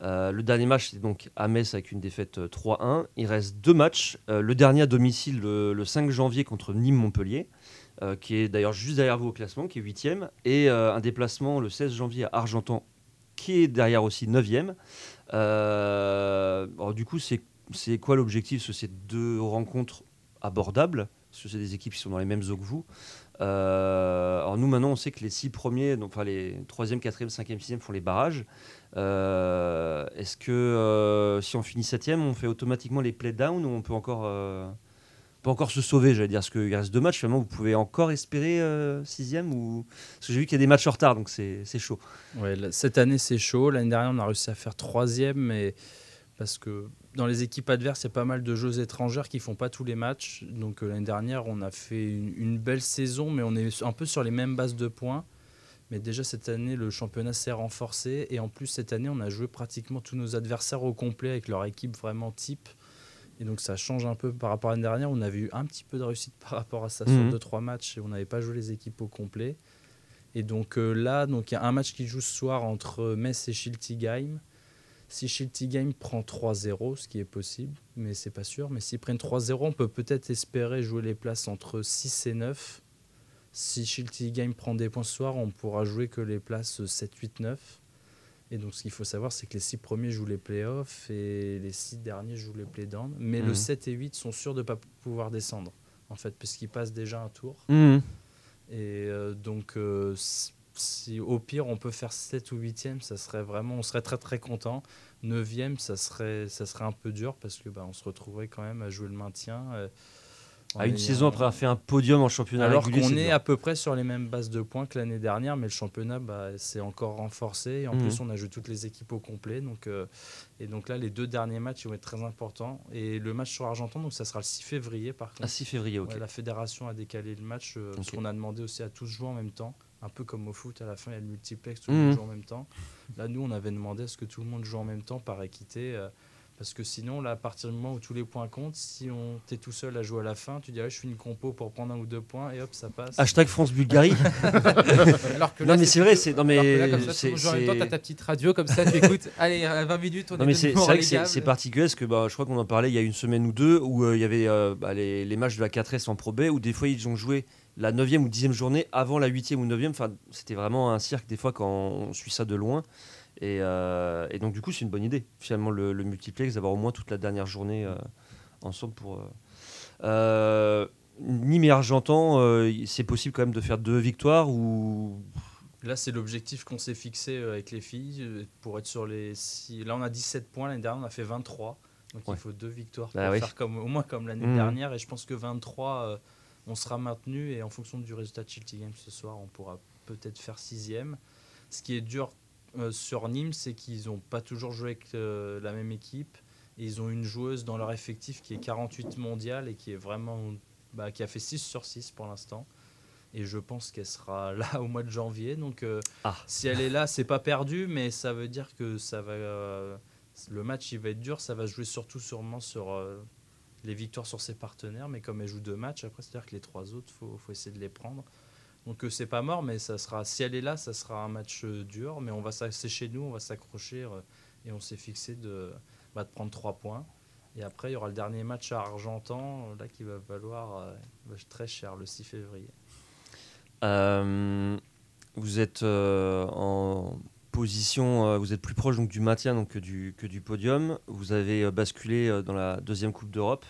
Euh, le dernier match, c'était donc à Metz avec une défaite euh, 3-1. Il reste deux matchs. Euh, le dernier à domicile le, le 5 janvier contre Nîmes-Montpellier, euh, qui est d'ailleurs juste derrière vous au classement, qui est 8 Et euh, un déplacement le 16 janvier à Argentan, qui est derrière aussi 9 alors, Du coup, c'est c'est quoi l'objectif? Que C'est deux rencontres abordables, c'est des équipes qui sont dans les mêmes eaux que vous. Euh, alors nous maintenant on sait que les six premiers, donc enfin les troisième, quatrième, cinquième, sixième font les barrages. Euh, Est-ce que euh, si on finit septième, on fait automatiquement les play-down ou on peut encore, peut encore se sauver, j'allais dire, parce qu'il reste deux matchs. Finalement, vous pouvez encore espérer sixième ou parce que j'ai vu qu'il y a des matchs en retard, donc c'est chaud. Cette année c'est chaud. L'année dernière on a réussi à faire troisième, mais parce que dans les équipes adverses, il y a pas mal de jeux étrangères qui font pas tous les matchs. Donc euh, l'année dernière, on a fait une, une belle saison, mais on est un peu sur les mêmes bases de points. Mais déjà cette année, le championnat s'est renforcé et en plus cette année, on a joué pratiquement tous nos adversaires au complet avec leur équipe vraiment type. Et donc ça change un peu par rapport à l'année dernière. On avait eu un petit peu de réussite par rapport à ça Mhm. sur 2-3 matchs et on n'avait pas joué les équipes au complet. Et donc euh, là, donc il y a un match qui joue ce soir entre Metz et Schiltigheim. Si Schiltigheim prend 3-0, ce qui est possible, mais c'est pas sûr. Mais s'ils prennent 3-0, on peut peut-être espérer jouer les places entre 6 et 9. Si Schiltigheim prend des points ce soir, on pourra jouer que les places 7, 8, 9. Et donc ce qu'il faut savoir, c'est que les 6 premiers jouent les playoffs et les 6 derniers jouent les playdowns. Mais Mhm. le 7 et 8 sont sûrs de ne pas pouvoir descendre, en fait, puisqu'ils passent déjà un tour. Mhm. Et euh, donc, euh, si au pire on peut faire 7 ou 8e, ça serait vraiment, on serait très très content. 9e, ça serait, ça serait un peu dur parce que bah, on se retrouverait quand même à jouer le maintien. euh, en À une saison après avoir fait un podium en championnat alors qu'on est à peu près sur les mêmes bases de points que l'année dernière, mais le championnat bah, s'est encore renforcé. Et en Mhm. plus, on a joué toutes les équipes au complet. Donc, euh, et donc là, les deux derniers matchs ils vont être très importants. Et le match sur Argenton, donc ça sera le 6 février par contre. Ah, 6 février, ok. Ouais, la fédération a décalé le match euh, parce Ok. qu'on a demandé aussi à tous jouer en même temps. Un peu comme au foot, à la fin, il y a le multiplex, tout le Mhm. monde joue en même temps. Là, nous, on avait demandé à ce que tout le monde joue en même temps par équité. euh, parce que sinon, là, à partir du moment où tous les points comptent, si on t'es tout seul à jouer à la fin, tu dirais je fais une compo pour prendre un ou deux points et hop, ça passe. Hashtag France-Bulgarie. Alors que non, mais c'est vrai, c'est. Non, mais. là, comme ça, c'est- monde joue en même temps, c'est- t'as ta petite radio comme ça, tu écoutes. Allez, à 20 minutes, on Non est mais c'est vrai que c'est particulier parce que bah, je crois qu'on en parlait il y a une semaine ou deux où euh, il y avait euh, bah, les, les matchs de la 4S en Pro B où des fois ils ont joué la 9e ou 10e journée avant la 8e ou 9e. Enfin, c'était vraiment un cirque des fois quand on suit ça de loin. Et, euh, et donc du coup c'est une bonne idée finalement le, le multiplex d'avoir au moins toute la dernière journée euh, ensemble pour... euh, euh, Nîmes et Argentan, c'est possible quand même de faire deux victoires ou... Là, c'est l'objectif qu'on s'est fixé avec les filles pour être sur les. six- Là, on a 17 points. L'année dernière, on a fait 23. Donc, Ouais. il faut deux victoires Bah pour oui. faire comme, au moins comme l'année Mhm. dernière. Et je pense que 23, euh, on sera maintenu. Et en fonction du résultat de Chilty Games ce soir, on pourra peut-être faire sixième. Ce qui est dur euh, sur Nîmes, c'est qu'ils n'ont pas toujours joué avec euh, la même équipe. Et ils ont une joueuse dans leur effectif qui est 48 mondiale et qui est vraiment bah, qui a fait 6 sur 6 pour l'instant. Et je pense qu'elle sera là au mois de janvier. Donc, euh, Ah. si elle est là, c'est pas perdu, mais ça veut dire que ça va. le match, il va être dur. Ça va se jouer surtout sûrement sur les victoires sur ses partenaires. Mais comme elle joue deux matchs, après, c'est-à-dire que les trois autres, faut, faut essayer de les prendre. Donc, euh, c'est pas mort, mais ça sera. Si elle est là, ça sera un match euh, dur. Mais on va chez nous, on va s'accrocher euh, et on s'est fixé de, bah, de prendre trois points. Et après, il y aura le dernier match à Argentan, là, qui va valoir va- très cher le 6 février. Vous êtes en position, vous êtes plus proche donc, du maintien donc, que, du, que du podium. Vous avez basculé dans la deuxième Coupe d'Europe.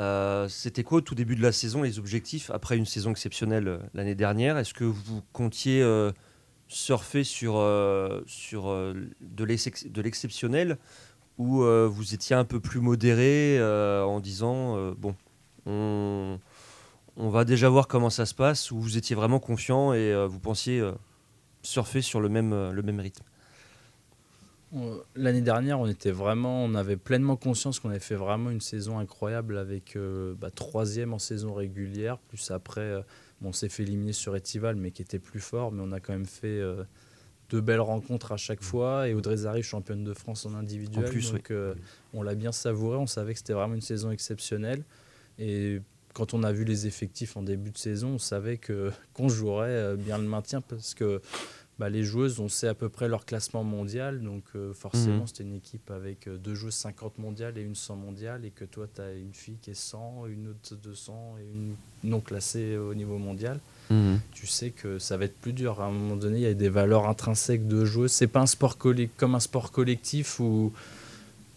Euh, C'était quoi au tout début de la saison les objectifs après une saison exceptionnelle euh, l'année dernière? Est-ce que vous comptiez euh, surfer sur, sur de l'exceptionnel? Ou vous étiez un peu plus modéré en disant bon, on, on va déjà voir comment ça se passe, ou vous étiez vraiment confiant et vous pensiez surfer sur le même, le même rythme? L'année dernière, on était vraiment, on avait pleinement conscience qu'on avait fait vraiment une saison incroyable avec euh, bah, troisième en saison régulière, plus après, euh, bon, on s'est fait éliminer sur Etival, mais qui était plus fort, mais on a quand même fait euh, deux belles rencontres à chaque fois, et Audrey Zari, championne de France en individuel, En plus, donc on l'a bien savouré, on savait que c'était vraiment une saison exceptionnelle, et quand on a vu les effectifs en début de saison, on savait que qu'on jouerait bien le maintien parce que bah, les joueuses, on sait à peu près leur classement mondial. Donc euh, forcément, Mhm. c'était une équipe avec euh, deux joueuses 50 mondiales et une 100 mondiale. Et que toi, tu as une fille qui est 100, une autre 200 et une non classée au niveau mondial. Mhm. Tu sais que ça va être plus dur. À un moment donné, il y a des valeurs intrinsèques de joueuses. C'est pas un sport comme un sport collectif où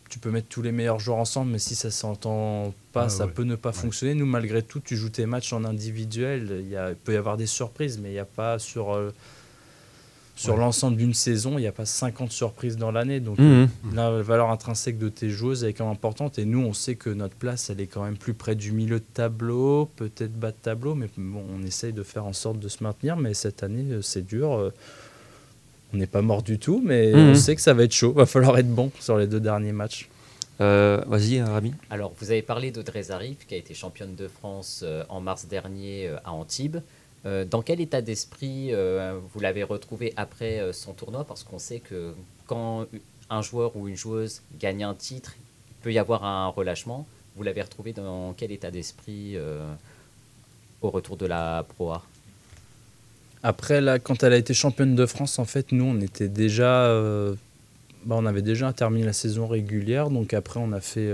tu peux mettre tous les meilleurs joueurs ensemble, mais si ça s'entend pas, Ah ça ouais. peut ne pas fonctionner. Nous, malgré tout, tu joues tes matchs en individuel. Il, y a- il peut y avoir des surprises, mais il n'y a pas sur, euh, sur Ouais. l'ensemble d'une saison, il n'y a pas 50 surprises dans l'année. Donc, Mhm. euh, la valeur intrinsèque de tes joueuses est quand même importante. Et nous, on sait que notre place, elle est quand même plus près du milieu de tableau, peut-être bas de tableau, mais bon, on essaye de faire en sorte de se maintenir. Mais cette année, euh, c'est dur. euh, On n'est pas mort du tout, mais Mhm. on sait que ça va être chaud. Va falloir être bon sur les deux derniers matchs. Euh, Vas-y, Rami. Alors, vous avez parlé d'Audrey Zarif, qui a été championne de France en mars dernier à Antibes. Euh, dans quel état d'esprit euh, vous l'avez retrouvée après euh, son tournoi? Parce qu'on sait que quand un joueur ou une joueuse gagne un titre, il peut y avoir un relâchement. Vous l'avez retrouvée dans quel état d'esprit au retour de la Pro Après, là, quand elle a été championne de France, en fait, nous, on était déjà. bah, on avait déjà terminé la saison régulière, donc après, on a fait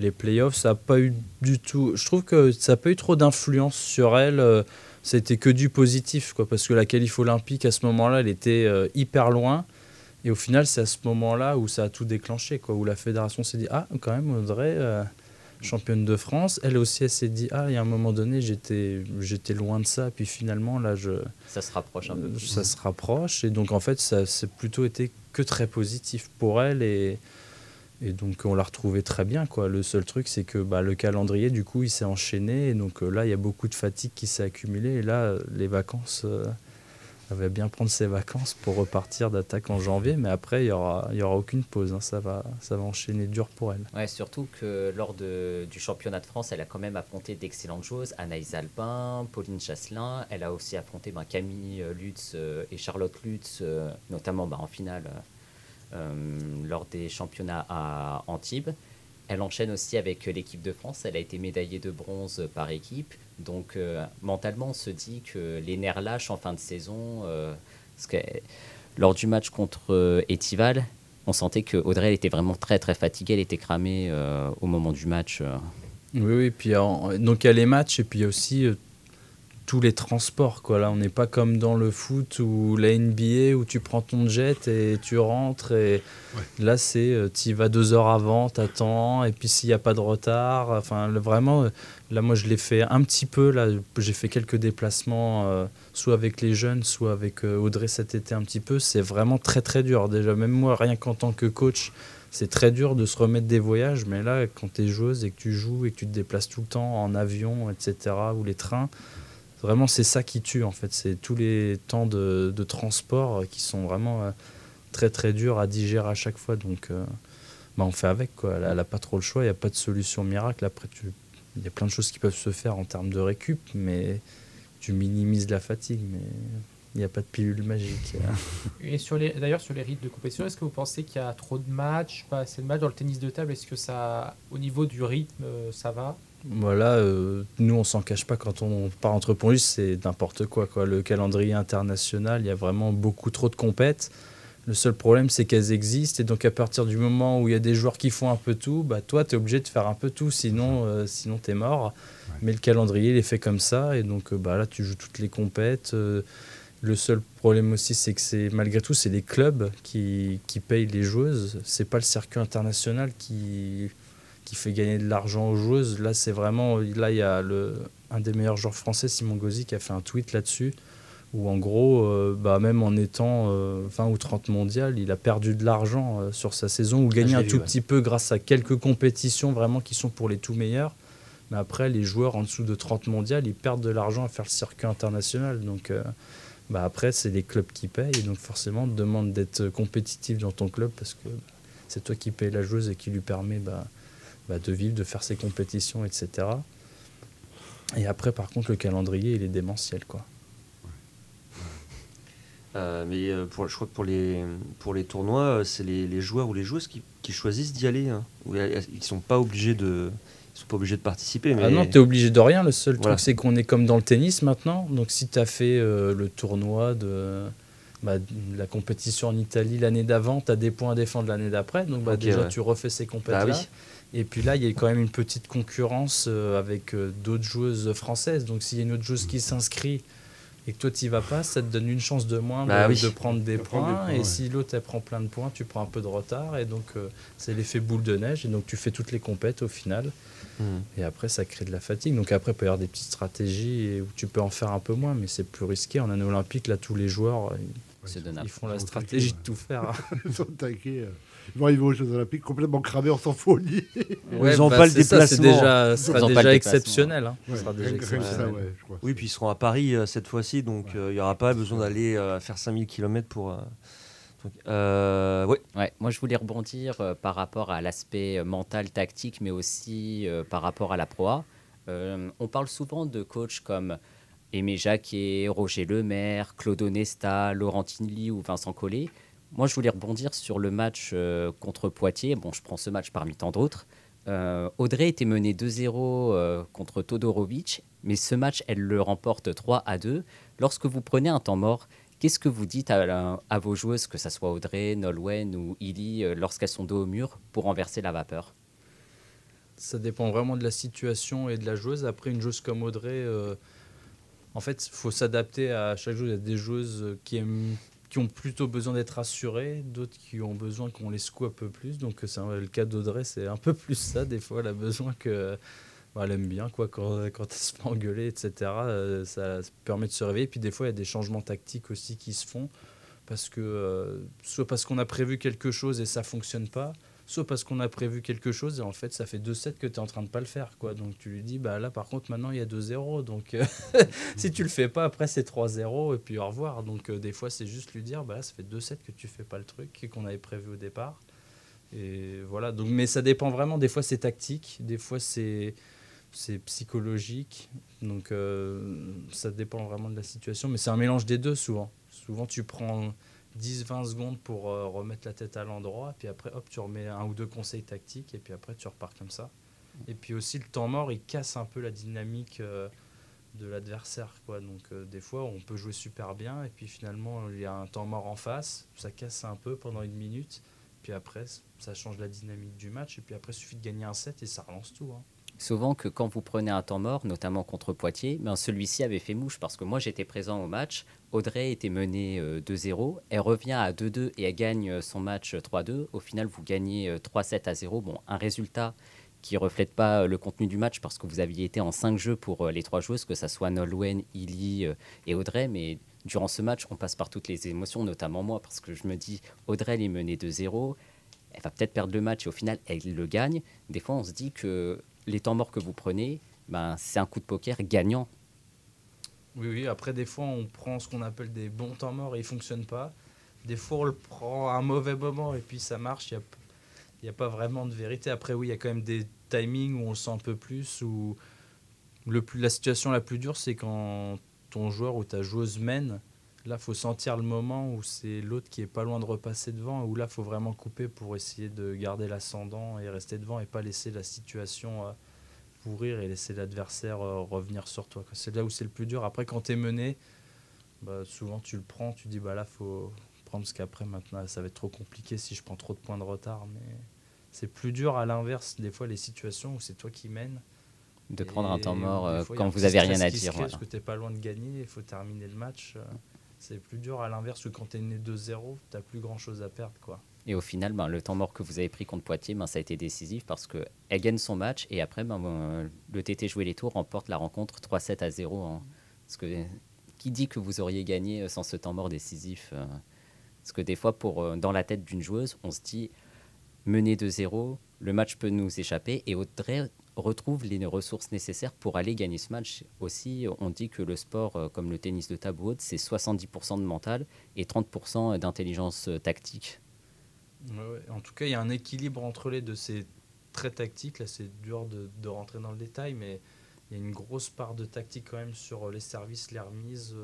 les playoffs. Ça n'a pas eu du tout. Je trouve que ça n'a pas eu trop d'influence sur elle. Euh, C'était que du positif, quoi, parce que la qualif olympique, à ce moment-là, elle était euh, hyper loin. Et au final, c'est à ce moment-là où ça a tout déclenché, quoi, où la fédération s'est dit Ah, quand même, Audrey, euh, championne de France. Elle aussi, elle s'est dit Ah, il y a un moment donné, j'étais j'étais loin de ça. Puis finalement, là, je, Ça se rapproche un peu plus. ça se rapproche. Et donc, en fait, ça c'est plutôt été que très positif pour elle. Et, et donc, on l'a retrouvée très bien. Quoi. Le seul truc, c'est que bah, le calendrier, du coup, il s'est enchaîné. Et donc, euh, là, il y a beaucoup de fatigue qui s'est accumulée. Et là, euh, les vacances. euh, elle va bien prendre ses vacances pour repartir d'attaque en janvier, mais après, il n'y aura, y aura aucune pause. hein. Ça, va, ça va enchaîner dur pour elle. Ouais, surtout que lors de- du championnat de France, elle a quand même affronté d'excellentes choses. Anaïs Alpin, Pauline Chasselin. Elle a aussi affronté ben, Camille Lutz et Charlotte Lutz, notamment ben, en finale lors des championnats à Antibes. Elle enchaîne aussi avec euh, l'équipe de France. Elle a été médaillée de bronze par équipe. Donc euh, mentalement, on se dit que les nerfs lâchent en fin de saison. euh, que lors du match contre euh, Etival, on sentait que Audrey était vraiment très très fatiguée. Elle était cramée euh, au moment du match. euh. Oui, oui. Puis, donc, il y a les matchs et puis aussi euh, tous les transports. Quoi. Là, on n'est pas comme dans le foot ou la NBA où tu prends ton jet et tu rentres. Et là, c'est tu y vas deux heures avant, t'attends. Et puis, s'il n'y a pas de retard, enfin, le- vraiment, euh, là, moi, je l'ai fait un petit peu. Là, j'ai fait quelques déplacements, euh, soit avec les jeunes, soit avec euh, Audrey cet été un petit peu. C'est vraiment très, très dur. Déjà, même moi, rien qu'en tant que coach, c'est très dur de se remettre des voyages, mais là, quand tu es joueuse et que tu joues et que tu te déplaces tout le temps en avion, etc., ou les trains, vraiment, c'est ça qui tue, en fait. C'est tous les temps de, transport euh, qui sont vraiment euh, très, très durs à digérer à chaque fois. Donc, euh, bah, on fait avec. Elle n'a pas trop le choix, il n'y a pas de solution miracle. Après, il y a plein de choses qui peuvent se faire en termes de récup, mais tu minimises la fatigue, mais il n'y a pas de pilule magique. Et d'ailleurs, sur les rythmes de compétition, est-ce que vous pensez qu'il y a trop de matchs, pas assez de matchs dans le tennis de table? Est-ce que ça, au niveau du rythme, euh, ça va? Voilà, euh, nous on s'en cache pas quand on part entre Pont c'est n'importe quoi, quoi. Le calendrier international, il y a vraiment beaucoup trop de compètes. Le seul problème, c'est qu'elles existent. Et donc, à partir du moment où il y a des joueurs qui font un peu tout, bah, toi, tu es obligé de faire un peu tout. Sinon, euh, sinon tu es mort. Mais le calendrier, il est fait comme ça. Et donc, euh, bah, là, tu joues toutes les compètes. Euh, le seul problème aussi, c'est que c'est malgré tout, c'est les clubs qui, qui payent les joueuses. C'est pas le circuit international qui, qui fait gagner de l'argent aux joueuses. Là, c'est vraiment. Là, il y a le, un des meilleurs joueurs français, Simon Gauzy, qui a fait un tweet là-dessus où en gros, euh, bah, même en étant euh, 20 ou 30 mondial, il a perdu de l'argent euh, sur sa saison ou gagné je un tout ouais. petit peu grâce à quelques compétitions vraiment qui sont pour les tout meilleurs. Mais après, les joueurs en dessous de 30 mondial, ils perdent de l'argent à faire le circuit international. Donc euh, bah, après, c'est les clubs qui payent. Et donc forcément, on te demande d'être compétitif dans ton club parce que bah, c'est toi qui paye la joueuse et qui lui permet bah, bah, de vivre, de faire ses compétitions, etc. Et après, par contre, le calendrier, il est démentiel. quoi. Euh, mais euh, pour, je crois que pour les, pour les tournois, euh, c'est les, les joueurs ou les joueuses qui, qui choisissent d'y aller. hein. Ils sont pas obligés de, ils sont pas obligés de participer. Mais Ah non, t'es obligé de rien. Le seul Voilà. truc, c'est qu'on est comme dans le tennis maintenant. Donc, si tu as fait euh, le tournoi de, bah, la compétition en Italie l'année d'avant, tu as des points à défendre l'année d'après. Donc, bah, déjà, ouais. tu refais ces compétitions. Bah oui. Et puis là, il y a quand même une petite concurrence euh, avec euh, d'autres joueuses françaises. Donc, s'il y a une autre joueuse qui s'inscrit et que toi, tu vas pas, ça te donne une chance de moins Bah de, oui. de prendre des De points. prendre des points, et ouais. si l'autre, elle prend plein de points, tu prends un peu de retard. Et donc, euh, c'est l'effet boule de neige. Et donc, tu fais toutes les compètes au final. Mhm. Et après, ça crée de la fatigue. Donc après, il peut y avoir des petites stratégies et où tu peux en faire un peu moins, mais c'est plus risqué. En année olympique, là, tous les joueurs, ils, font la stratégie de tout faire. Ils sont taqués. euh. Ils vont arriver aux Jeux Olympiques complètement cramés, on s'en folie. Ils ont pas le c'est ça, c'est déplacement. déjà, ce sera déjà déplacement. exceptionnel. hein. Ce Ouais, sera déjà rien que ça, exceptionnel. ouais, je crois. Oui, puis ils seront à Paris euh, cette fois-ci, donc euh, il n'y aura pas besoin d'aller euh, faire 5000 km pour. euh, euh, ouais. Ouais, moi je voulais rebondir euh, par rapport à l'aspect mental, tactique, mais aussi euh, par rapport à la proie. Euh, on parle souvent de coachs comme Aimé Jacquet, Roger Lemaire, Claude Onesta, Laurent Tinely ou Vincent Collet. Moi je voulais rebondir sur le match euh, contre Poitiers. Bon, je prends ce match parmi tant d'autres. Euh, Audrey était menée 2-0 euh, contre Todorovic, mais ce match, elle le remporte 3 à 2. Lorsque vous prenez un temps mort, qu'est-ce que vous dites à, vos joueuses, que ce soit Audrey, Nolwenn ou Illy, lorsqu'elles sont dos au mur, pour renverser la vapeur? Ça dépend vraiment de la situation et de la joueuse. Après, une joueuse comme Audrey, en fait, il faut s'adapter à chaque joueuse. Il y a des joueuses qui, aiment, qui ont plutôt besoin d'être assurées, d'autres qui ont besoin qu'on les secoue un peu plus. Donc, c'est le cas d'Audrey, c'est un peu plus ça. Des fois, elle a besoin que. bah, elle aime bien quoi, quand, elle se fait engueuler, etc. euh, ça, permet de se réveiller. Puis des fois, il y a des changements tactiques aussi qui se font. Parce que, euh, soit parce qu'on a prévu quelque chose et ça fonctionne pas, soit parce qu'on a prévu quelque chose et en fait ça fait 2-7 que tu es en train de pas le faire quoi. Donc tu lui dis bah là par contre maintenant il y a 2-0 donc euh, si tu le fais pas après c'est 3-0 et puis au revoir. Donc euh, des fois c'est juste lui dire bah là ça fait 2-7 que tu fais pas le truc qu'on avait prévu au départ. Et voilà. Donc mais ça dépend vraiment. Des fois c'est tactique. Des fois c'est c'est psychologique. Donc euh, ça dépend vraiment de la situation. Mais c'est un mélange des deux souvent. Souvent tu prends 10-20 secondes pour euh, remettre la tête à l'endroit, puis après, hop, tu remets un ou deux conseils tactiques, et puis après, tu repars comme ça. Et puis aussi, le temps mort, il casse un peu la dynamique euh, de l'adversaire. quoi. Donc, euh, des fois, on peut jouer super bien, et puis finalement, il y a un temps mort en face, ça casse un peu pendant une minute, puis après, ça change la dynamique du match, et puis après, il suffit de gagner un set, et ça relance tout. hein. Souvent que quand vous prenez un temps mort, notamment contre Poitiers, ben celui-ci avait fait mouche parce que moi j'étais présent au match. Audrey était menée euh, 2-0, elle revient à 2-2 et elle gagne euh, son match euh, 3-2. Au final, vous gagnez euh, 3-7 à 0. Bon, un résultat qui reflète pas euh, le contenu du match parce que vous aviez été en 5 jeux pour euh, les trois joueuses, que ce soit Nolwenn, Illy euh, et Audrey. Mais durant ce match, on passe par toutes les émotions, notamment moi, parce que je me dis, Audrey elle est menée 2-0, elle va peut-être perdre le match et au final, elle le gagne. Des fois, on se dit que les temps morts que vous prenez, ben, c'est un coup de poker gagnant. Oui, oui, après, des fois, on prend ce qu'on appelle des bons temps morts et ils ne fonctionnent pas. Des fois, on le prend à un mauvais moment et puis ça marche. Il n'y a, pas vraiment de vérité. Après, oui, il y a quand même des timings où on le sent un peu plus. Où le plus, la situation la plus dure, c'est quand ton joueur ou ta joueuse mène, là, faut sentir le moment où c'est l'autre qui est pas loin de repasser devant, où là, faut vraiment couper pour essayer de garder l'ascendant et rester devant et pas laisser la situation euh, pourrir et laisser l'adversaire euh, revenir sur toi. C'est là où c'est le plus dur. Après, quand tu es mené, bah, souvent tu le prends, tu dis bah là, faut prendre parce qu'après, maintenant, ça va être trop compliqué si je prends trop de points de retard. Mais c'est plus dur à l'inverse, des fois, les situations où c'est toi qui mènes. De prendre un temps mort, euh, fois, quand vous avez rien à dire, voilà. Parce que tu pas loin de gagner, il faut terminer le match. Euh, C'est plus dur à l'inverse que quand tu es né 2-0, tu plus grand chose à perdre. quoi. Et au final, ben, le temps mort que vous avez pris contre Poitiers, ben, ça a été décisif parce qu'elle gagne son match et après, ben, ben, le TT Jouer les Tours remporte la rencontre 3-7 à 0. hein. Qui dit que vous auriez gagné sans ce temps mort décisif euh, Parce que des fois, euh, dans la tête d'une joueuse, on se dit mener de 0, le match peut nous échapper et Audrey retrouve les ressources nécessaires pour aller gagner ce match. Aussi, on dit que le sport, euh, comme le tennis de table ou autre, c'est 70% de mental et 30% d'intelligence euh, tactique. En tout cas, il y a un équilibre entre les deux. C'est très tactique. Là, c'est dur de, rentrer dans le détail, mais il y a une grosse part de tactique quand même sur euh, les services, les remises,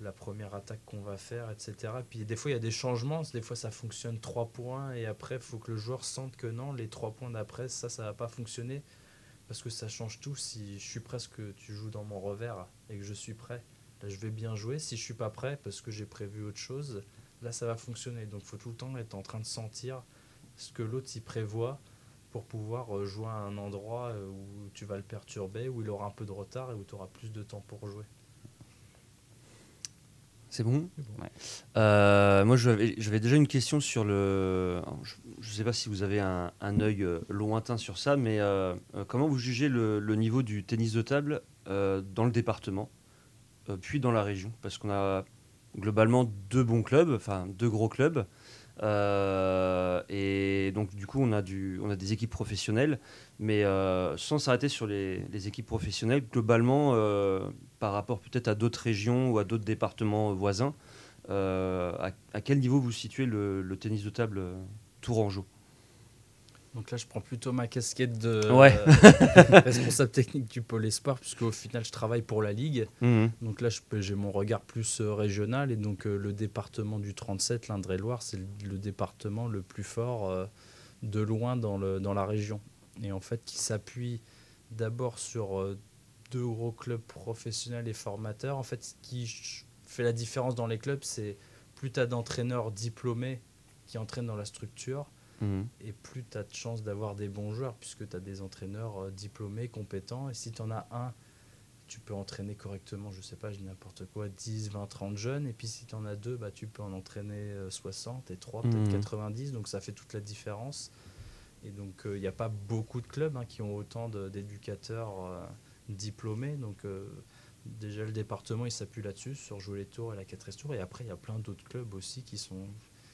la première attaque qu'on va faire, etc. Puis des fois, il y a des changements. Des fois, ça fonctionne 3 points et après, il faut que le joueur sente que non, les 3 points d'après, ça, ça va pas fonctionner parce que ça change tout. Si je suis presque, tu joues dans mon revers et que je suis prêt, là, je vais bien jouer. Si je suis pas prêt parce que j'ai prévu autre chose, là, ça va fonctionner. Donc, faut tout le temps être en train de sentir ce que l'autre y prévoit pour pouvoir euh, jouer à un endroit euh, où tu vas le perturber, où il aura un peu de retard et où tu auras plus de temps pour jouer. C'est bon Ouais. Euh, Moi, j'avais déjà une question sur le. Je ne sais pas si vous avez un, un œil euh, lointain sur ça, mais euh, euh, comment vous jugez le, le niveau du tennis de table dans le département, puis dans la région? Parce qu'on a globalement deux bons clubs, enfin deux gros clubs. et donc, du coup, on a, du, on a des équipes professionnelles, mais sans s'arrêter sur les, les équipes professionnelles, globalement, par rapport peut-être à d'autres régions ou à d'autres départements voisins, euh, à, à quel niveau vous situez le, le tennis de table euh, tourangeau? Donc là, je prends plutôt ma casquette de Ouais. euh, responsable technique du pôle espoir, puisque au final, je travaille pour la Ligue. Mhm. Donc là, je peux- j'ai mon regard plus régional. Et donc, le département du 37, l'Indre-et-Loire, c'est le, le département le plus fort de loin dans, le, dans la région. Et en fait, qui s'appuie d'abord sur deux gros clubs professionnels et formateurs. En fait, ce qui fait la différence dans les clubs, c'est plus tu as d'entraîneurs diplômés qui entraînent dans la structure, Mhm. et plus tu as de chances d'avoir des bons joueurs, puisque tu as des entraîneurs euh, diplômés, compétents. Et si tu en as un, tu peux entraîner correctement, je sais pas, je dis n'importe quoi, 10, 20, 30 jeunes. Et puis si tu en as deux, bah, tu peux en entraîner euh, 60 et 3, peut-être Mhm. 90. Donc ça fait toute la différence. Et donc il n'y a pas beaucoup de clubs hein, qui ont autant d'éducateurs euh, diplômés. Donc euh, déjà le département il s'appuie là-dessus, sur jouer les tours et la 4 tours. Et après il y a plein d'autres clubs aussi qui sont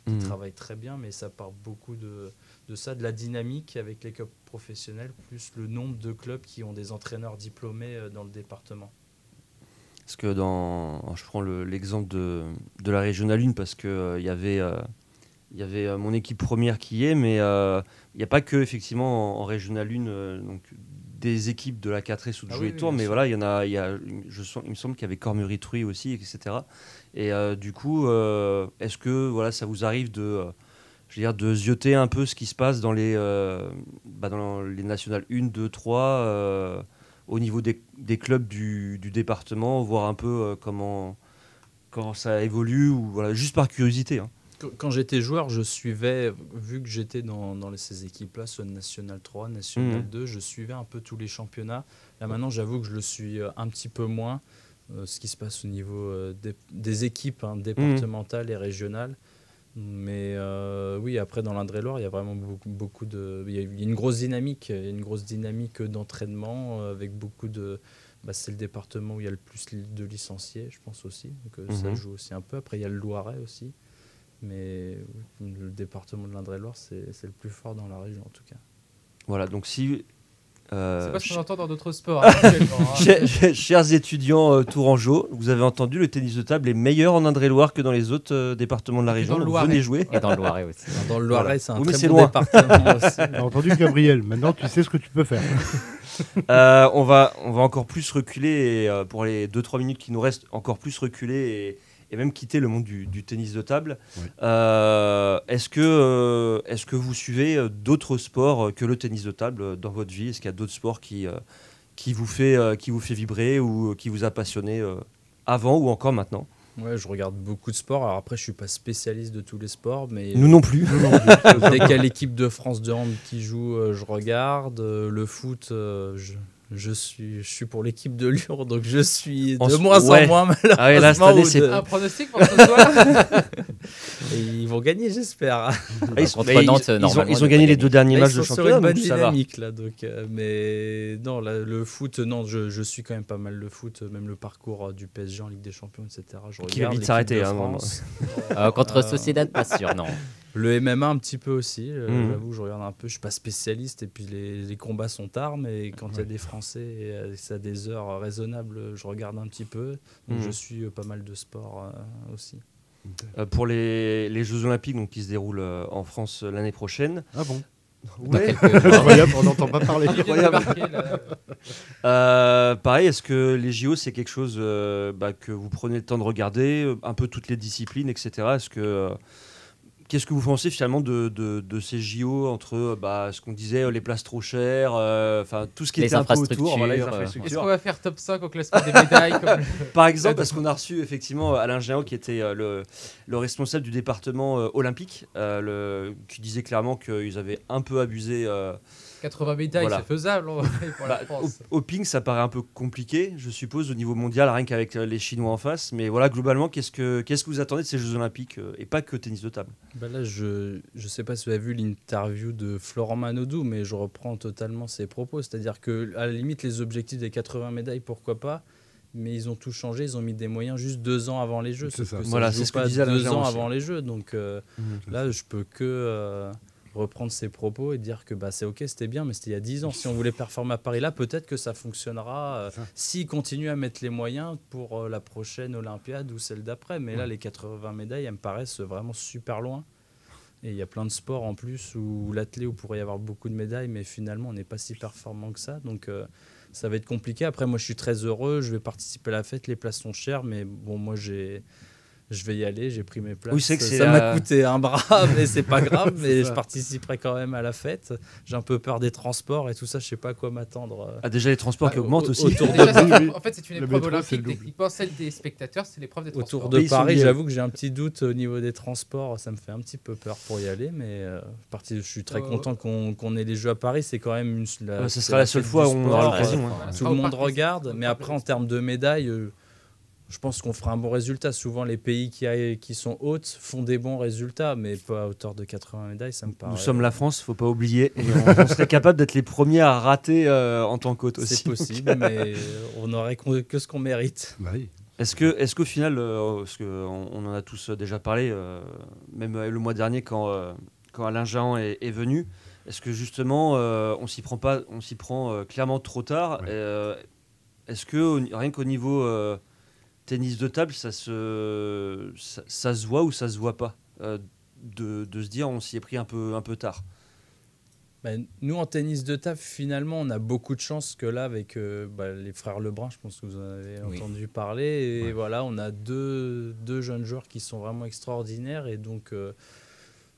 qui Mhm. travaillent très bien, mais ça part beaucoup de, de ça, de la dynamique avec les clubs professionnels, plus le nombre de clubs qui ont des entraîneurs diplômés euh, dans le département. Parce que dans, je prends le- l'exemple de, de la régionale 1 parce que euh, il y avait, euh, y avait euh, mon équipe première qui y est, mais il n'y a pas que effectivement en, en régionale 1 euh, donc des équipes de la 4S ou de Ah jouer oui, tour, mais sûr. voilà, il y en a, il y a, je sens, il me semble qu'il y avait Cormery-Truy aussi, etc. Et euh, du coup, euh, est-ce que voilà, ça vous arrive de, euh, je veux dire, de zioter un peu ce qui se passe dans les, bah, dans les nationales 1, 2, 3 euh, au niveau des, des clubs du, du département, voir un peu comment, comment ça évolue, ou voilà, juste par curiosité. hein. Qu- Quand j'étais joueur, je suivais, vu que j'étais dans, ces équipes-là, soit National 3, National Mhm. 2, je suivais un peu tous les championnats. Là maintenant, j'avoue que je le suis euh, un petit peu moins, euh, ce qui se passe au niveau euh, des, des équipes hein, départementales et régionales. Mais euh, oui, après, dans l'Indre-et-Loire, il y a vraiment beaucoup, beaucoup de... Il y a une grosse dynamique, il y a une grosse dynamique d'entraînement avec beaucoup de... bah, c'est le département où il y a le plus de licenciés, je pense aussi. Donc ça Mhm. joue aussi un peu. Après, il y a le Loiret aussi. Mais le département de l'Indre-et-Loire, c'est c'est le plus fort dans la région en tout cas. Voilà, donc si Euh, C'est pas ce qu'on entend dans d'autres sports, hein, hein. Chers- étudiants euh, tourangeaux, vous avez entendu, le tennis de table est meilleur en Indre-et-Loire que dans les autres euh, départements de la région. dans le donc Loiret. venez jouer. Et dans le Loiret aussi. Dans le Loiret, c'est un Oui, très c'est bon loin. département aussi. T'as entendu Gabriel, maintenant tu sais ce que tu peux faire. Euh, on, va, on va encore plus reculer, et, euh, pour les 2-3 minutes qui nous restent, encore plus reculer et, même quitter le monde du, du tennis de table. Euh, Est-ce que, euh, est-ce que vous suivez euh, d'autres sports euh, que le tennis de table dans votre vie? Est-ce qu'il y a d'autres sports qui, euh, qui, vous fait, euh, qui vous fait vibrer ou qui vous a passionné euh, avant ou encore maintenant? Ouais, je regarde beaucoup de sports. Alors après, je suis pas spécialiste de tous les sports, mais Nous non plus. dès qu'il y a l'équipe de France de hand qui joue, je regarde. Le foot, je, je suis, je suis pour l'équipe de Lyon, donc je suis En de moins ouais. en moins malheureusement. Ah ouais, là, cette année, de- Un pronostic pour ce soir Et ils vont gagner, j'espère. Ah, ils, ils- Nantes, ils ont, ils ils ont gagné les deux derniers Là, matchs ils de sont sur championnat, une bonne donc ça va. dynamique là, donc euh, mais non, là, le foot, non, je, je suis quand même pas mal le foot, même le parcours euh, du PSG en Ligue des Champions, etc. Je Qui va vite s'arrêter, hein. Euh, contre Sociedad, pas sûr, non. Le MMA un petit peu aussi, euh, Mhm. j'avoue, je regarde un peu, je suis pas spécialiste et puis les, les combats sont tard, mais quand il y a des Français et euh, c'est à des heures raisonnables, je regarde un petit peu. Donc Mhm. je suis euh, pas mal de sport euh, aussi. Euh, pour les, les Jeux Olympiques donc, qui se déroulent euh, en France euh, l'année prochaine. Ah bon? Ouais. Incroyable, on n'entend pas parler. Euh, pareil, est-ce que les JO c'est quelque chose euh, bah, que vous prenez le temps de regarder, un peu toutes les disciplines, etc. Est-ce que euh, qu'est-ce que vous pensez finalement de, de, de ces JO entre bah, ce qu'on disait, euh, les places trop chères, euh, enfin tout ce qui Les était un peu autour, voilà, les Est-ce qu'on va faire top 5 au classement des médailles comme le- Par exemple, parce qu'on a reçu effectivement Alain Géant, qui était euh, le, le responsable du département euh, olympique, euh, le, qui disait clairement qu'ils avaient un peu abusé. Euh, 80 médailles, Voilà. c'est faisable pour la bah, France. au, au ping, ça paraît un peu compliqué, je suppose, au niveau mondial, rien qu'avec euh, les Chinois en face. Mais voilà, globalement, qu'est-ce que, qu'est-ce que vous attendez de ces Jeux Olympiques euh, et pas que tennis de table? Bah là, je ne sais pas si vous avez vu l'interview de Florent Manodou, mais je reprends totalement ses propos. C'est-à-dire que à la limite, les objectifs des 80 médailles, pourquoi pas mais ils ont tout changé, ils ont mis des moyens juste deux ans avant les Jeux. C'est ça. que Voilà, c'est ce que pas disait deux ans aussi. avant les Jeux. Donc euh, là, je peux que euh, reprendre ses propos et dire que bah, c'est ok, c'était bien, mais c'était il y a 10 ans. Si on voulait performer à Paris là, peut-être que ça fonctionnera euh, s'ils continuent à mettre les moyens pour euh, la prochaine Olympiade ou celle d'après. Mais là, les 80 médailles, elles me paraissent vraiment super loin. Et il y a plein de sports en plus où l'athlète où pourrait y avoir beaucoup de médailles, mais finalement on n'est pas si performant que ça. Donc euh, ça va être compliqué. Après, moi je suis très heureux, je vais participer à la fête, les places sont chères, mais bon, moi j'ai. Je vais y aller, j'ai pris mes places. Oui, c'est que c'est ça la- m'a coûté un bras, mais c'est pas grave. mais ça. je participerai quand même à la fête. J'ai un peu peur des transports et tout ça, je sais pas à quoi m'attendre. Ah, déjà les transports qui Bah, augmentent au- aussi. autour Déjà, de- en fait, c'est une épreuve métro, olympique. Techniquement, celle des spectateurs, c'est l'épreuve des Autour transports. de Ils sont Paris, j'avoue que j'ai un petit doute au niveau des transports. Ça me fait un petit peu peur pour y aller, mais euh, parti, je suis très Euh, content qu'on ait les Jeux à Paris. C'est quand même une. la- Euh, sera la seule fois où on sport, aura euh, l'occasion. hein. Voilà. Tout Sera le monde regarde, mais après en termes de médailles, euh, je pense qu'on fera un bon résultat. Souvent, les pays qui, a- qui sont hautes font des bons résultats, mais pas à hauteur de 80 médailles, ça me paraît. Nous sommes la France, faut pas oublier. Et on, on serait capable d'être les premiers à rater euh, en tant qu'hôte aussi. C'est possible, mais on n'aurait qu'on- que ce qu'on mérite. Bah oui. Est-ce que, est-ce qu'au final, euh, parce que on, on en a tous euh, déjà parlé, euh, même euh, le mois dernier quand, euh, quand Alain Jahan est, est venu, est-ce que justement euh, on s'y prend pas, on s'y prend euh, clairement trop tard? Ouais. Euh, Est-ce que rien qu'au niveau euh, tennis de table, ça se, ça, ça se voit ou ça se voit pas euh, de, de se dire on s'y est pris un peu, un peu tard. Ben, nous, en tennis de table, finalement, on a beaucoup de chance que là, avec euh, bah, les frères Lebrun, je pense que vous en avez Oui. entendu parler, et voilà, on a deux, deux jeunes joueurs qui sont vraiment extraordinaires, et donc euh,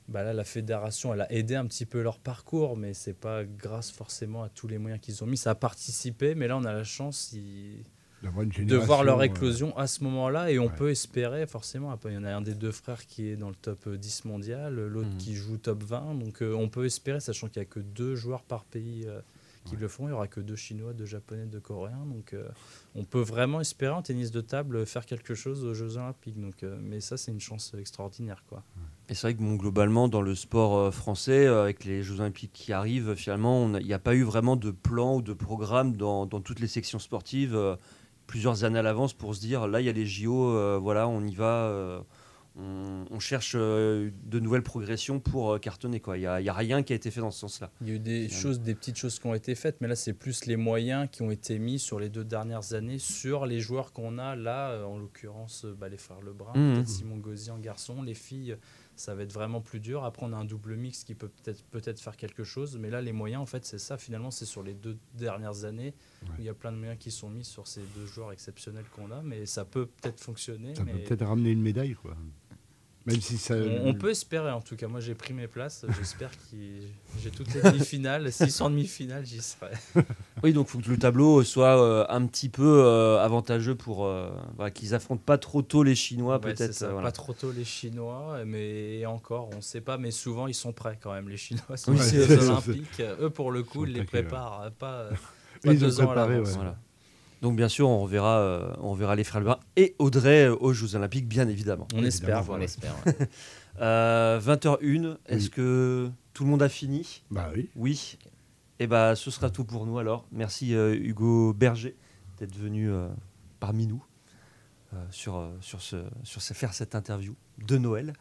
bah là, la fédération, elle a aidé un petit peu leur parcours, mais c'est pas grâce forcément à tous les moyens qu'ils ont mis. Ça a participé, mais là, on a la chance ils- de voir leur euh, éclosion à ce moment-là, et on Ouais. peut espérer forcément. Après, il y en a un des deux frères qui est dans le top 10 mondial, l'autre Mhm. qui joue top 20. Donc, euh, on peut espérer, sachant qu'il n'y a que deux joueurs par pays euh, qui le font. Il n'y aura que deux Chinois, deux Japonais, deux Coréens. Donc, euh, on peut vraiment espérer en tennis de table faire quelque chose aux Jeux Olympiques. Donc, euh, mais ça, c'est une chance extraordinaire, quoi. Et c'est vrai que bon, globalement, dans le sport euh, français, euh, avec les Jeux Olympiques qui arrivent, finalement, il n'y a pas eu vraiment de plan ou de programme dans, dans toutes les sections sportives euh, plusieurs années à l'avance pour se dire là, il y a les JO, euh, voilà, on y va, euh, on, on cherche euh, de nouvelles progressions pour cartonner. quoi. Il n'y a, rien qui a été fait dans ce sens-là. Il y a eu des choses, des petites choses qui ont été faites, mais là c'est plus les moyens qui ont été mis sur les deux dernières années sur les joueurs qu'on a là, en l'occurrence bah, les frères Lebrun, Mhm. peut-être Simon Gauzy en garçon, les filles, ça va être vraiment plus dur. Après on a un double mix qui peut peut-être peut-être faire quelque chose, mais là les moyens en fait c'est ça finalement c'est sur les deux dernières années où il y a plein de moyens qui sont mis sur ces deux joueurs exceptionnels qu'on a, mais ça peut peut-être fonctionner. Ça mais peut peut-être ramener une médaille, quoi. Même si ça. on, on peut espérer en tout cas. Moi j'ai pris mes places. J'espère que j'ai toutes les demi-finales. S'ils sont en demi-finale, j'y serai. Oui, donc il faut que le tableau soit euh, un petit peu euh, avantageux pour euh, voilà, qu'ils affrontent pas trop tôt les Chinois, Ouais, peut-être. euh, voilà. Pas trop tôt les Chinois, mais encore, on ne sait pas, mais souvent ils sont prêts quand même. Les Chinois sont Oui, aux Olympiques. Eux, pour le coup, Ils les ouais. préparent pas, Eux, pas ils ont deux ans à préparé, l'avance. ouais. Voilà. Donc bien sûr, on verra, euh, on verra les frères Lebrun et Audrey euh, aux Jeux Olympiques, bien évidemment. On espère. On espère. ouais. Euh, 20h01, est-ce que tout le monde a fini? Bah oui. Oui. Et bah ce sera tout pour nous alors. Merci euh, Hugo Berger d'être venu euh, parmi nous euh, sur, sur, ce, sur ce- faire cette interview de Noël.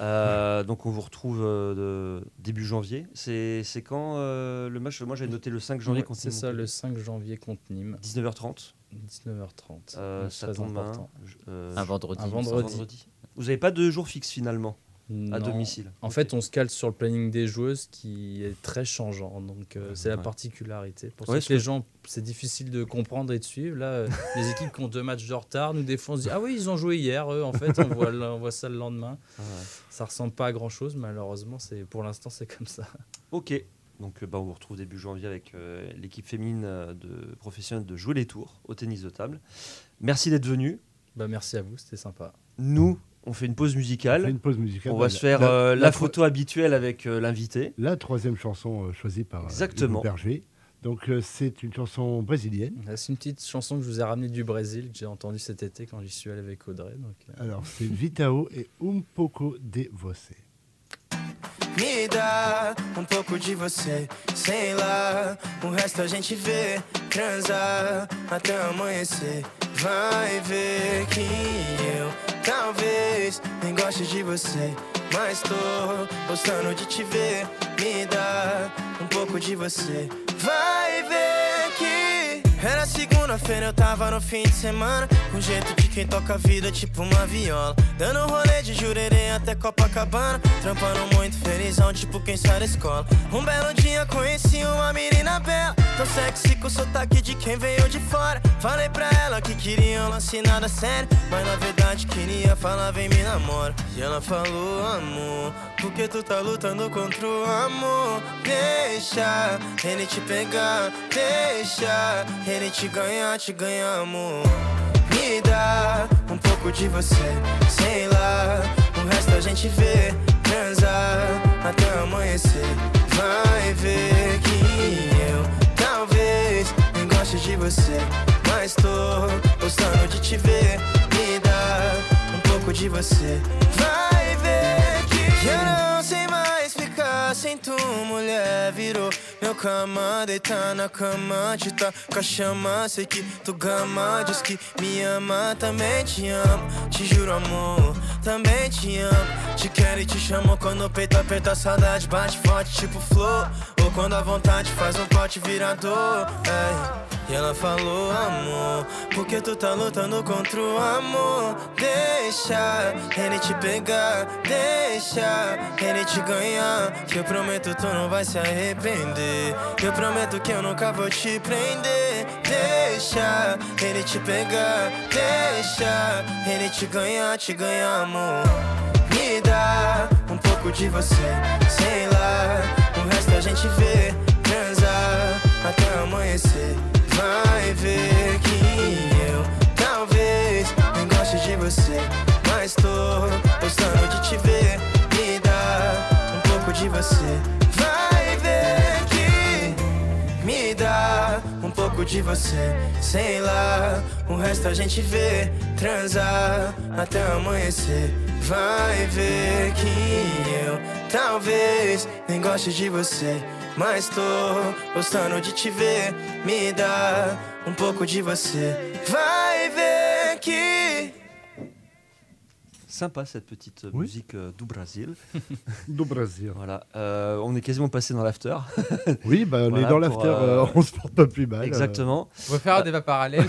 Euh, donc on vous retrouve euh, de- début janvier. C'est quand euh, le match? Moi j'ai noté le 5 janvier Ouais, contre C'est ça, le 5 janvier contre Nîmes, 19h30. 19h30. Euh, ça tombe un, euh, Un vendredi. Un vendredi. Vous n'avez pas de jour fixe finalement? À Non. domicile En fait, on se cale sur le planning des joueuses qui est très changeant. Donc, euh, c'est la particularité. Pour Ouais, ça ce que les gens, c'est difficile de comprendre et de suivre. Là, euh, les équipes qui ont deux matchs de retard, nous, dit Ah oui, ils ont joué hier. Eux, en fait, on voit, le- on voit ça le lendemain. Ah ouais. Ça ressemble pas à grand chose, malheureusement. C'est Pour l'instant, c'est comme ça. Ok. Donc euh, bah, on vous retrouve début janvier avec euh, l'équipe féminine de professionnels de jouer les tours au tennis de table. Merci d'être venu. Bah, merci à vous, c'était sympa. Nous, on fait une pause On fait musicale. une pause musicale. On va La- se faire la- euh, la, la tro- photo habituelle avec euh, l'invité. La troisième chanson euh, choisie par Exactement. Hugo Berger. Donc euh, c'est une chanson brésilienne. Là, C'est une petite chanson que je vous ai ramenée du Brésil, que j'ai entendue cet été quand j'y suis allé avec Audrey. Donc, euh, Alors c'est Vitao et Um pouco de você. Me dá um pouco de você, sei lá. O resto a gente vê, transar até amanhecer. Vai ver que eu talvez nem goste de você, mas tô gostando de te ver. Me dá um pouco de você. Vai ver que era segunda-feira, eu tava no fim de semana. Com jeito de quem toca a vida, tipo uma viola. Dando rolê de jurerê até Copacabana. Trampando muito felizão, tipo quem sai da escola. Um belo dia conheci uma menina bela. Tão sexy com sotaque de quem veio de fora. Falei pra ela que queria um lance nada sério. Mas na verdade queria falar, vem me namora. E ela falou, amor, por que tu tá lutando contra o amor? Deixa ele te pegar, deixa ele te ganhar, te ganhar, amor. Me dá um pouco de você, sei lá. O resto a gente vê, transar até amanhecer. Vai ver que eu talvez nem goste de você, mas tô gostando de te ver. Me dá um pouco de você. Vai eu não sei mais ficar sem tu, mulher. Virou meu cama, deitar na cama, te tá com a chama. Sei que tu gama, diz que me ama, também te amo. Te juro, amor, também te amo. Te quero e te chamo quando o peito aperta, a saudade bate forte, tipo flor. Ou quando a vontade faz um pote virador. Ei. E ela falou, amor, porque tu tá lutando contra o amor. Deixa ele te pegar, deixa ele te ganhar. Que eu prometo tu não vai se arrepender. Eu prometo que eu nunca vou te prender. Deixa ele te pegar, deixa ele te ganhar, te ganhar, amor. Me dá um pouco de você, sei lá. O resto a gente vê, transar até amanhecer. Vai ver que eu talvez nem goste de você, mas tô gostando de te ver. Me dá um pouco de você. Pouco de você, sei lá. O resto a gente vê, transar até amanhecer. Vai ver que eu talvez nem goste de você, mas tô gostando de te ver. Me dá um pouco de você. Vai ver que sympa cette petite Oui. musique euh, du Brésil. Du Brésil. Voilà, Euh, on est quasiment passé dans l'after. Oui, bah, on est dans l'after, euh, euh, on se porte pas plus mal. euh. Exactement. On va faire un débat parallèle.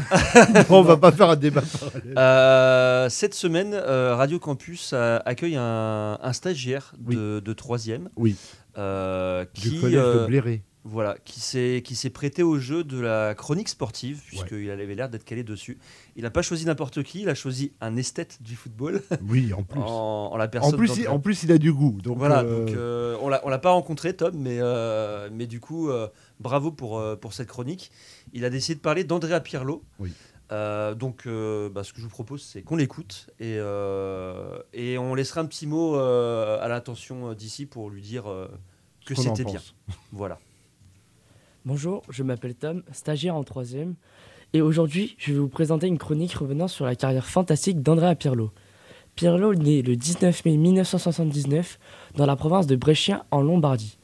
on va pas faire un débat parallèle. Euh, cette semaine, euh, Radio Campus accueille un, un stagiaire de, de troisième. Oui. euh, Du qui, collège de euh, Bléré. Voilà, qui s'est prêté au jeu de la chronique sportive, puisqu'il avait l'air d'être calé dessus. Il n'a pas choisi n'importe qui, il a choisi un esthète du football. Oui, en plus. en, en la En personne plus, d'André- il, en plus, il a du goût. Donc, voilà, euh, donc euh, on l'a on l'a pas rencontré Tom, mais euh, mais du coup bravo pour pour cette chronique. Il a décidé de parler d'Andrea Pirlo. Oui. Donc bah, ce que je vous propose c'est qu'on l'écoute et et on laissera un petit mot à l'intention euh, d'ici pour lui dire que c'était bien. Voilà. Bonjour, je m'appelle Tom, stagiaire en troisième, et aujourd'hui je vais vous présenter une chronique revenant sur la carrière fantastique d'Andrea Pirlo. Pirlo né le 19 mai 1979 dans la province de Brescia en Lombardie.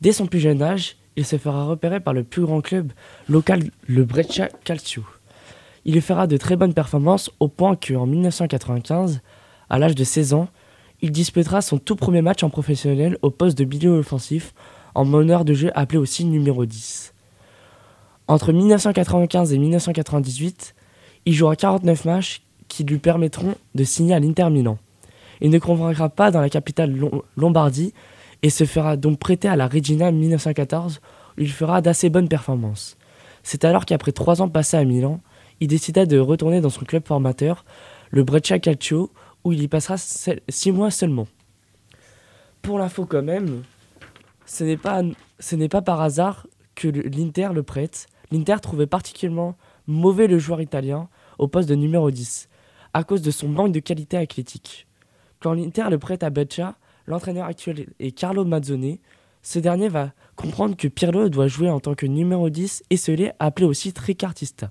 Dès son plus jeune âge, il se fera repérer par le plus grand club local, le Brescia Calcio. Il fera de très bonnes performances au point qu'en 1995, à l'âge de 16 ans, il disputera son tout premier match en professionnel au poste de milieu offensif en meneur de jeu appelé aussi numéro 10. Entre 1995 et 1998, il jouera 49 matchs qui lui permettront de signer à l'Inter Milan. Il ne convaincra pas dans la capitale Lom- Lombardie et se fera donc prêter à la Regina en 1914 où il fera d'assez bonnes performances. C'est alors qu'après trois ans passés à Milan, il décida de retourner dans son club formateur, le Breccia Calcio, où il y passera se- six mois seulement. Pour l'info quand même, ce n'est pas, par hasard que l'Inter le prête. L'Inter trouvait particulièrement mauvais le joueur italien au poste de numéro 10, à cause de son manque de qualité athlétique. Quand l'Inter le prête à Breccia, l'entraîneur actuel est Carlo Mazzone. Ce dernier va comprendre que Pirlo doit jouer en tant que numéro 10 et se l'est appelé aussi tricartista.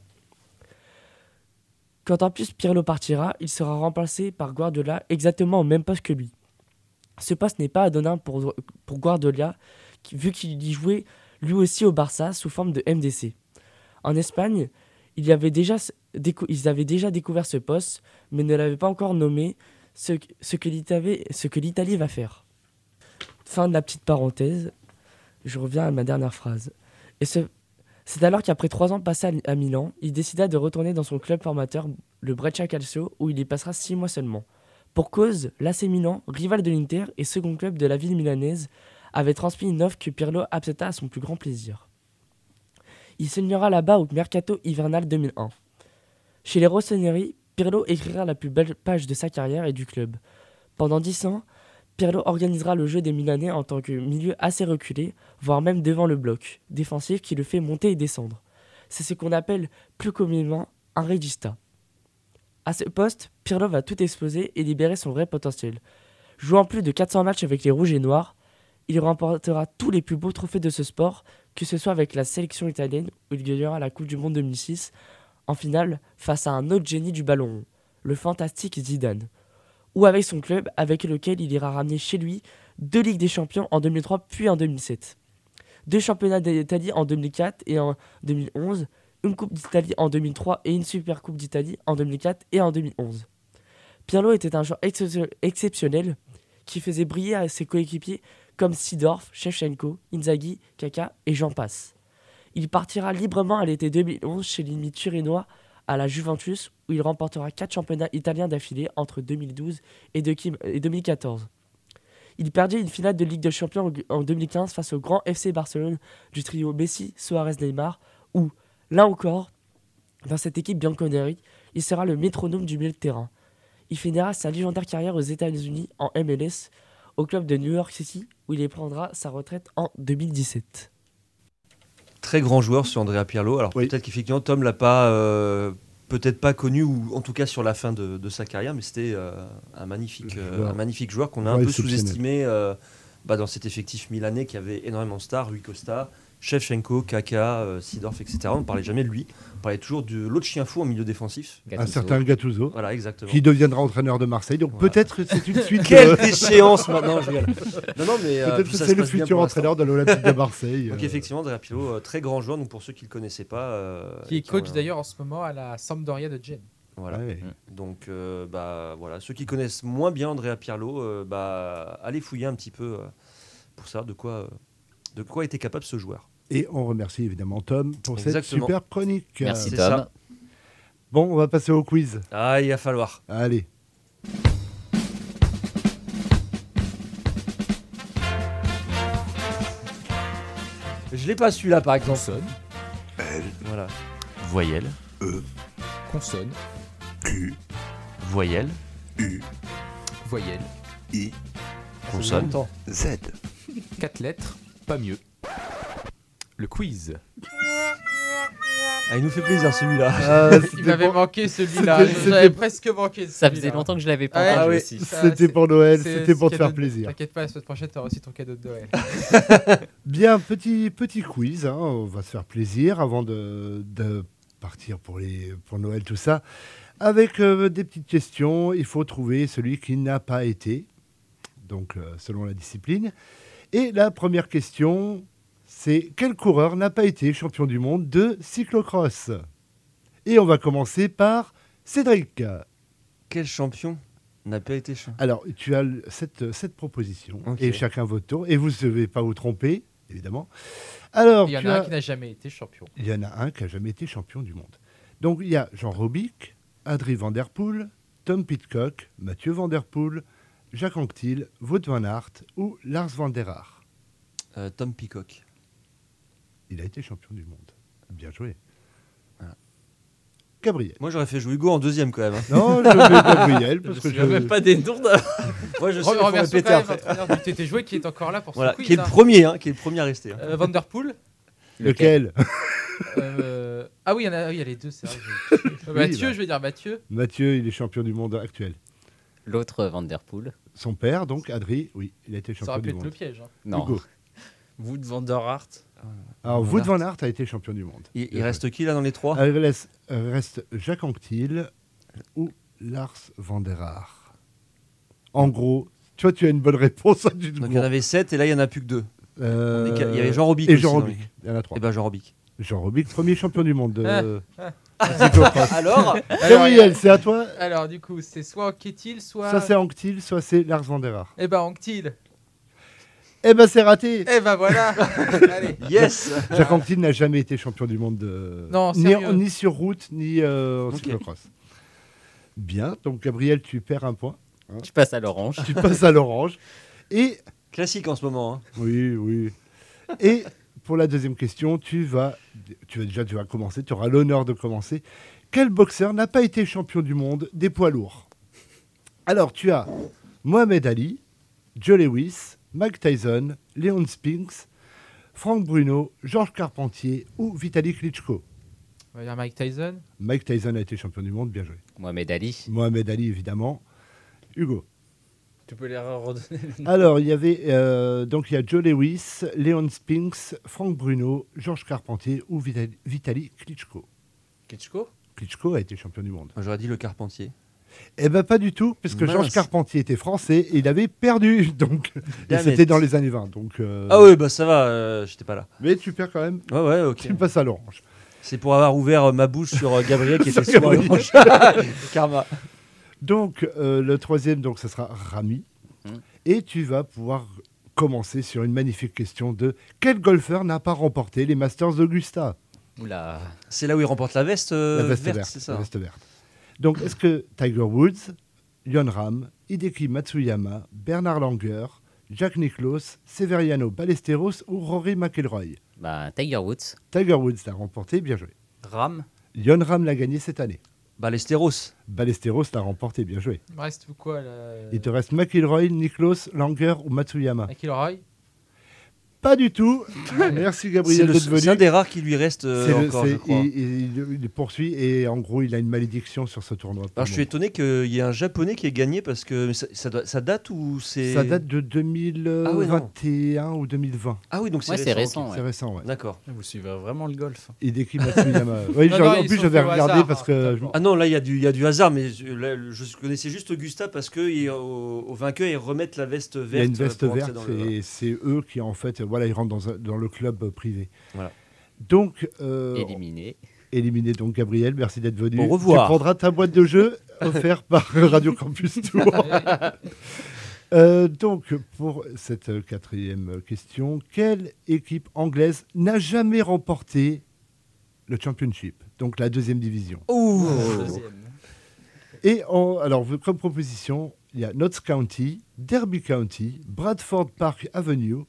Quand en plus Pirlo partira, il sera remplacé par Guardiola exactement au même poste que lui. Ce poste n'est pas anodin pour, pour Guardiola, qui- vu qu'il y jouait lui aussi au Barça sous forme de MDC. En Espagne, ils avaient déjà découvert ce poste, mais ne l'avaient pas encore nommé, ce, que- l'Italie va faire. Fin de la petite parenthèse, je reviens à ma dernière phrase. Et ce- c'est alors qu'après trois ans passés à, à Milan, il décida de retourner dans son club formateur, le Breccia Calcio, où il y passera six mois seulement. Pour cause, l'AC Milan, rival de l'Inter et second club de la ville milanaise, avait transmis une offre que Pirlo accepta à son plus grand plaisir. Il signera là-bas au mercato hivernal 2001. Chez les Rossoneri, Pirlo écrira la plus belle page de sa carrière et du club. Pendant dix ans, Pirlo organisera le jeu des Milanais en tant que milieu assez reculé, voire même devant le bloc défensif qui le fait monter et descendre. C'est ce qu'on appelle plus communément un regista. À ce poste, Pirlo va tout exploser et libérer son vrai potentiel. Jouant plus de 400 matchs avec les Rouges et Noirs, il remportera tous les plus beaux trophées de ce sport, que ce soit avec la sélection italienne où il gagnera la Coupe du Monde 2006, en finale face à un autre génie du ballon, le fantastique Zidane, ou avec son club avec lequel il ira ramener chez lui deux Ligues des Champions en 2003 puis en 2007, deux championnats d'Italie en 2004 et en 2011, une Coupe d'Italie en 2003 et une Super Coupe d'Italie en 2004 et en 2011. Pirlo était un joueur ex- exceptionnel qui faisait briller à ses coéquipiers comme Sidorf, Shevchenko, Inzaghi, Kaka et j'en passe. Il partira librement à l'été 2011 chez l'ennemi turinois à la Juventus où il remportera 4 championnats italiens d'affilée entre 2012 et, de- et 2014. Il perdit une finale de Ligue des Champions en- en 2015 face au grand FC Barcelone du trio Messi, Suarez, Neymar où, là encore, dans cette équipe bianconeri, il sera le métronome du milieu de terrain. Il finira sa légendaire carrière aux États-Unis en MLS au club de New York City où il y prendra sa retraite en 2017. Très grand joueur sur Andrea Pirlo. Alors peut-être qu'effectivement Tom l'a pas, euh, peut-être pas connu ou en tout cas sur la fin de, de sa carrière, mais c'était euh, un magnifique, euh, Joueur. un magnifique joueur qu'on a un peu sous-estimé euh, bah, dans cet effectif milanais qui avait énormément de stars, Rui Costa, Shevchenko, Kaka, euh, Sidorf, etc. On ne parlait jamais de lui. On parlait toujours de l'autre chien fou en milieu défensif. Un certain Gattuso, Voilà, exactement. qui deviendra entraîneur de Marseille. Donc peut-être que c'est une suite. Quelle déchéance maintenant, je. Non, non, mais, euh, peut-être puis que c'est le futur entraîneur de l'Olympique de Marseille. Donc euh. effectivement, Andrea Pirlo, euh, très grand joueur. Donc pour ceux qui ne le connaissaient pas, euh, Qui est coach d'ailleurs en ce moment à la Sampdoria de Gênes. Voilà. Ouais. Donc, euh, bah, voilà. ceux qui connaissent moins bien Andrea Pirlo, euh, bah, allez fouiller un petit peu euh, pour savoir de quoi, euh, de quoi était capable ce joueur. Et on remercie évidemment Tom pour cette super chronique. Merci C'est Tom. ça. Bon, on va passer au quiz. Ah, il va falloir. Allez. Je l'ai pas celui-là, par exemple. Consonne, Voilà. Voyelle, consonne, voyelle, voyelle, consonne, Longtemps. Z. quatre lettres, pas mieux. Le quiz. Ah, il nous fait plaisir celui-là. Ah, Il m'avait pour- manqué celui-là. J'avais presque manqué. Ça celui-là. faisait longtemps que je l'avais pas oui. Ça, C'était pour Noël, c'était pour te faire de- plaisir. T'inquiète pas, la semaine prochaine, t'auras aussi ton cadeau de Noël. Bien, petit, petit quiz, hein, on va se faire plaisir avant de, de partir pour, les, pour Noël, tout ça. Avec euh, des petites questions, il faut trouver celui qui n'a pas été, donc euh, selon la discipline. Et la première question, c'est quel coureur n'a pas été champion du monde de cyclocross? Et on va commencer par Cédric. Quel champion n'a pas été champion Alors, tu as cette, cette proposition, et chacun votre tour, et vous ne devez pas vous tromper, évidemment. Alors, Il y en a un as- qui n'a jamais été champion. il y en a un qui n'a jamais été champion du monde. Donc il y a Jean Robic, Adrie Van Der Poel, Tom Pitcock, Mathieu Van Der Poel, Jacques Anquetil, Wout van Aert ou Lars van der Haar. Euh, Tom Peacock. Il a été champion du monde. Bien joué. Voilà. Gabriel. Moi, j'aurais fait jouer Hugo en deuxième quand même. hein. Non, je mets Gabriel parce Je que je... même pas des noms. Moi, je il faut Remercions quand même après. l'entraîneur du TT Joué qui est encore là pour Voilà, quiz. qui est le hein. premier, hein, qui est le premier à rester. hein. Euh, Vanderpool. Lequel Euh, Ah oui, il y en a, oui, il y a les deux, c'est vrai. je- Oui, Mathieu, bah. je vais dire Mathieu. Mathieu, il est champion du monde actuel. L'autre Van Der Poel. Son père, donc Adrie, oui, il a été Ça champion aurait pu du être monde. le piège. hein. Non. Hugo. Wood van der Hart. Alors, Van Wout Aert. van Aert a été champion du monde. Il, reste qui là dans les trois? Ah, Il reste, euh, reste Jacques Anquetil ou Lars van der Haar. En gros, toi, tu as une bonne réponse. hein, du Donc il y en avait sept et là il y en a plus que deux. Euh, il y avait Jean Robic Et Jean Robic. Il y en a trois. Et ben Jean Robic. Jean Robic, premier champion du monde de Ah. Alors Gabriel, c'est à toi. Alors, du coup, c'est soit Anquetil, soit. Soit c'est Anquetil, soit c'est Lars van der Haar. Eh ben, Anquetil. Eh ben, c'est raté. Eh ben voilà. Allez. Yes Jacques Anquetil n'a jamais été champion du monde de... Non, ni, ni sur route, ni euh, en Ok. cyclocross. Bien, donc Gabriel, tu perds un point. Je passe à l'orange. Tu passes à l'orange. Et Classique en ce moment. hein. Oui, oui. Et pour la deuxième question, tu vas, tu vas déjà, tu vas commencer, tu auras l'honneur de commencer. Quel boxeur n'a pas été champion du monde des poids lourds? Alors, tu as Mohamed Ali, Joe Lewis, Mike Tyson, Léon Spinks, Franck Bruno, Georges Carpentier ou Vitaly Klitschko. On va dire Mike Tyson. Mike Tyson a été champion du monde, bien joué. Mohamed Ali. Mohamed Ali, évidemment. Hugo. Tu peux les redonner Alors, il y avait euh, donc il y a Joe Lewis, Léon Spinks, Franck Bruno, Georges Carpentier ou Vitali, Vitaly Klitschko. Klitschko? Klitschko a été champion du monde. J'aurais dit le Carpentier. Eh ben pas du tout, parce que Mince. Georges Carpentier était français et il avait perdu, donc et c'était it. dans les années 20. Donc, euh, Ah oui, bah ça va, euh, j'étais pas là. Mais tu perds quand même. Ouais, ouais, ok. Tu passes à l'orange. C'est pour avoir ouvert euh, ma bouche sur euh, Gabriel qui était Sur l'orange. Karma. Donc le troisième, donc ce sera Rami, Hmm. et tu vas pouvoir commencer sur une magnifique question de quel golfeur n'a pas remporté les Masters d'Augusta? Oula. C'est là où il remporte la veste, La veste verte, verte, c'est ça la veste verte. Donc, est-ce que Tiger Woods, Jon Ram, Hideki Matsuyama, Bernard Langer, Jack Nicklaus, Severiano Ballesteros ou Rory McIlroy? Bah, Tiger Woods. Tiger Woods l'a remporté, bien joué. Ram. Jon Ram l'a gagné cette année. Ballesteros. Ballesteros l'a remporté, bien joué. Il me reste quoi là? Il te reste McIlroy, Nicklaus, Langer ou Matsuyama? McIlroy Pas du tout. Merci Gabriel le- d'être venu. c'est un des rares qui lui reste euh, C'est le- encore, c'est- je crois. il, il- il poursuit et en gros, il a une malédiction sur ce tournoi. Alors le je suis étonné qu'il y ait un japonais qui ait gagné parce que ça, ça, doit- ça date ou c'est. Ça date de 2021 ou 2020. Ah oui, donc c'est Ouais, récent. C'est récent, ouais. D'accord. Vous suivez vraiment le golf. Hideki Matsuyama. oui, Non, j'ai- non, en plus, j'avais regardé hasard, parce hein, que. Ah non, là il y, a du- il y a du hasard, mais je, là, je connaissais juste Augusta parce que il- au, au vainqueur ils remettent la veste verte. Il y a une veste verte dans le- et c'est eux qui, en fait, voilà, ils rentrent dans, le club privé. Voilà. Donc, euh, Éliminé. éliminé donc Gabriel. Merci d'être venu. Au revoir. Tu prendras ta boîte de jeu offerte par Radio Campus Tour. Euh, donc, pour cette euh, quatrième question, quelle équipe anglaise n'a jamais remporté le Championship, donc la deuxième division? Et en- alors, comme proposition, il y a Notts County, Derby County, Bradford Park Avenue,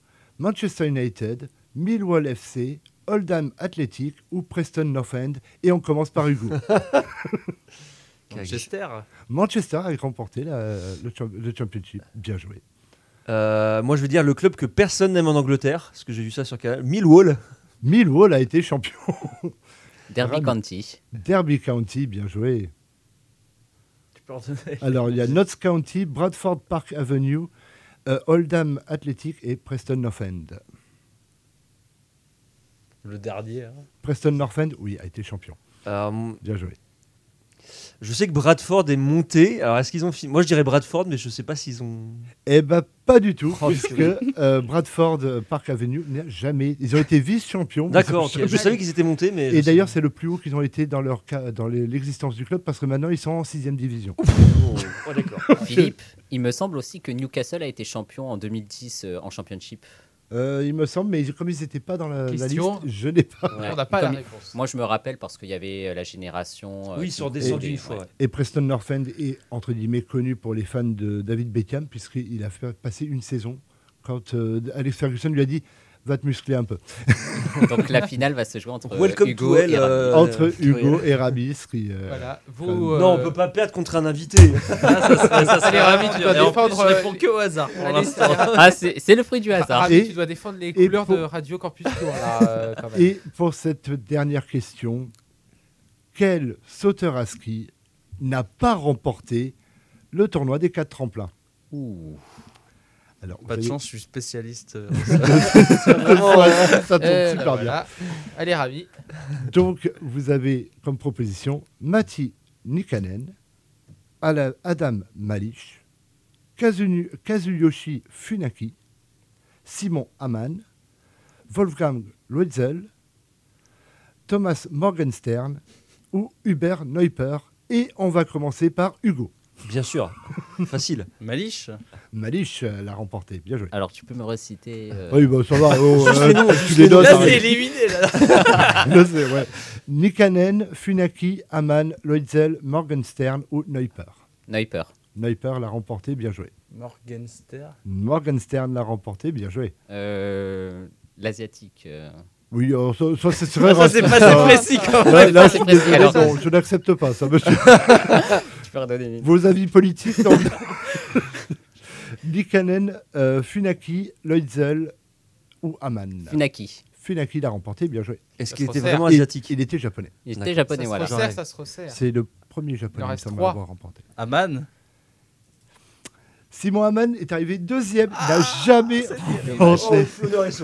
Manchester United, Millwall FC, Oldham Athletic ou Preston North End. Et on commence par Hugo. Manchester. Manchester a remporté la- le, champ- le Championship. Bien joué. Euh, moi, je veux dire le club que personne n'aime en Angleterre, parce que j'ai vu ça sur Canal. Millwall. Millwall a été champion. Derby. County. Derby County, bien joué. Tu peux en donner. Alors, il y a Notts County, Bradford Park Avenue, Oldham Athletic et Preston North End. Le dernier. hein. Preston North End, oui, a été champion. Euh, Bien joué. Je sais que Bradford est monté. Alors, est-ce qu'ils ont fini Moi, je dirais Bradford, mais je sais pas s'ils ont. Eh ben pas du tout, Oh, puisque euh, Bradford Park Avenue n'a jamais. Ils ont été vice-champions. D'accord, je savais qu'ils étaient montés, mais. Et d'ailleurs, c'est le plus haut qu'ils ont été dans leur dans l'existence du club, parce que maintenant ils sont en sixième division. Oh, d'accord. Philippe, il me semble aussi que Newcastle a été champion en 2010 euh, en Championship. Euh, il me semble, mais comme ils n'étaient pas dans la, la liste, Question je n'ai pas. Ouais. On n'a pas la Comme- réponse. Moi, je me rappelle parce qu'il y avait euh, la génération. euh, Oui, ils qui sont redescendus voulait- une fois. ouais. Et Preston North End est entre guillemets connu pour les fans de David Beckham, puisqu'il a fait passer une saison quand euh, Alex Ferguson lui a dit va te muscler un peu. Donc la finale va se jouer entre Welcome Hugo to hell, et euh, entre euh, Hugo et Rabis. Qui, euh, Voilà. Vous, Non, on euh, peut pas perdre contre un invité. Ah, ça serait, ça serait Allez, Rami, tu dois défendre, plus, je euh, réponds que au hasard l'instant. c'est- Ah, c'est le fruit du hasard. Rami, Et- tu dois défendre les couleurs pour- de Radio Campus Tour là, euh, quand même. Et pour cette dernière question, quel sauteur à ski n'a pas remporté le tournoi des quatre tremplins? Ouh. Alors, Pas de chance, je suis spécialiste. euh, ça, ça tombe Euh, super bah bien. voilà. Allez, Rami. Donc, vous avez comme proposition Matti Nikanen, Adam Kazunu- Kazuyoshi Funaki, Simon Hamann, Wolfgang Loetzel, Thomas Morgenstern ou Hubert Neuper. Et on va commencer par Hugo. Bien sûr. Facile. Malish Malish euh, l'a remporté. Bien joué. Alors, tu peux me reciter. euh, Oui, bah, ça va. oh, euh, tu les notes. Là, hein. c'est éliminé. Là. Là, c'est- ouais. Nikanen, Funaki, Hamann, Loitzel, Morgenstern ou Neuper. Neuper. Neuper l'a remporté, bien joué. Morgenster. Morgenstern l'a remporté, bien joué. Euh, L'asiatique. euh. Oui, alors, ça, ça, c'est très Ah, ça, c'est pas assez précis quand Là, même. là, je, suis désolé, non, je n'accepte pas ça, monsieur. Vos avis politiques, non. Nikanen, euh, Funaki, Loitzel ou Hamann. Funaki. Funaki l'a remporté, bien joué. Est-ce qu'il était vraiment asiatique Il était japonais. Il était japonais, ça voilà. se resserre, ça se resserre. C'est le premier japonais à l'avoir remporté. Aman Simon Hamann est arrivé deuxième. Il n'a jamais Oh, remporté.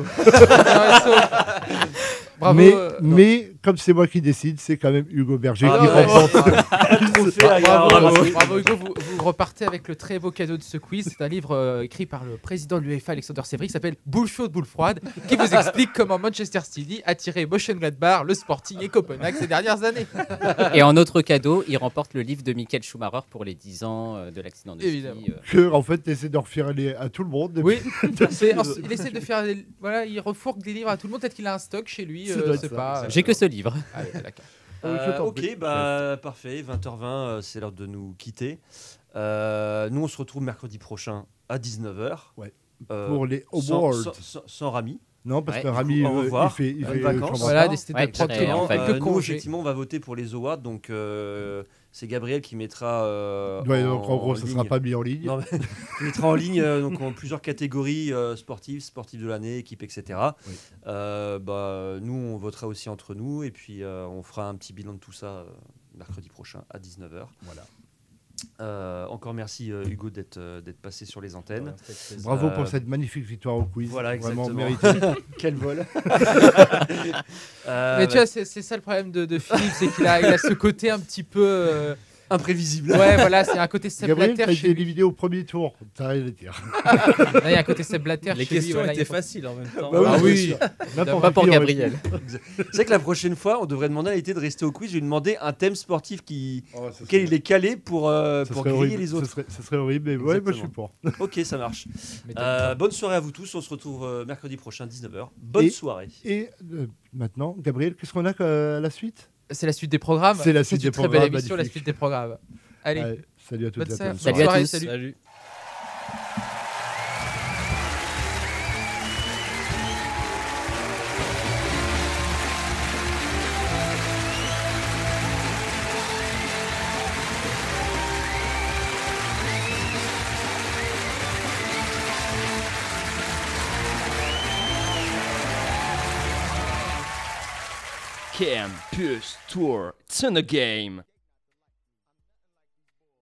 Bravo. mais, euh, mais comme c'est moi qui décide, c'est quand même Hugo Berger Ah, qui ouais. remporte. Bravo, Gare. bravo, bravo, Hugo, vous, vous repartez avec le très beau cadeau de ce quiz. C'est un livre euh, écrit par le président de l'UEFA, Alexander Sévry, qui s'appelle Boule chaude, boule froide, qui vous explique comment Manchester City a tiré Mönchengladbach, le Sporting et Copenhague ces dernières années. Et en autre cadeau, il remporte le livre de Michael Schumacher pour les 10 ans euh, de l'accident de Évidemment. ski. euh. Que, en fait, essaie d'en refaire aller à tout le monde. Oui, il essaie de faire. des- Voilà, il refourgue des livres à tout le monde. Peut-être qu'il a un stock chez lui. Euh, c'est pas. J'ai que ce livre. Allez, d'accord. Euh, ok, bah parfait, 20h20, euh, c'est l'heure de nous quitter. Euh, nous, on se retrouve mercredi prochain à 19h. Ouais. Euh, Pour les awards. sans- sans- sans Rami. Non, parce Ouais, que Rami, euh, il revoir. fait, il fait vacances. Voilà, part. décidé Ouais, de prendre très en famille. Euh, nous, effectivement, on va voter pour les awards, donc euh, c'est Gabriel qui mettra. euh, Ouais, donc en gros, ça ne sera pas mis en ligne. Non, mais il mettra en ligne euh, donc en plusieurs catégories euh, sportives, sportives de l'année, équipe, etc. Oui. Bah, nous, on votera aussi entre nous et puis on fera un petit bilan de tout ça mercredi prochain à 19h. Voilà. Euh, encore merci euh, Hugo d'être euh, d'être passé sur les antennes. Bravo Euh, pour cette magnifique victoire au quiz. Voilà, Vraiment exactement. mérité. Quel vol Euh, Mais bah, tu vois, c'est c'est ça le problème de, de Philippe, c'est qu'il a, il a ce côté un petit peu. Imprévisible. Ouais, voilà, c'est un côté Seb Gabriel, Blatter lui. éliminé au premier tour. T'as rien à dire. Là, Il y a un côté Seb Blatter Les chez lui, questions voilà, étaient faciles en même temps. Bah oui, Ah oui. Pas pour Gabriel. C'est que la prochaine fois, on devrait demander à l'été de rester au quiz. Je vais lui demander un thème sportif qui. Oh, auquel serait- il est calé pour, euh, pour griller horrible. les autres. Ce serait, ce serait horrible, mais ouais, moi je suis pour. Ok, ça marche. Euh, bonne soirée à vous tous. On se retrouve euh, mercredi prochain, 19h. Bonne Et- soirée. Et euh, maintenant, Gabriel, qu'est-ce qu'on a à la suite? C'est la suite des programmes. C'est la suite une des très belle programmes, émission, la suite des programmes. Allez, Salut à toutes et à tous. Salut à tous. salut. Campus Tour, it's in the game.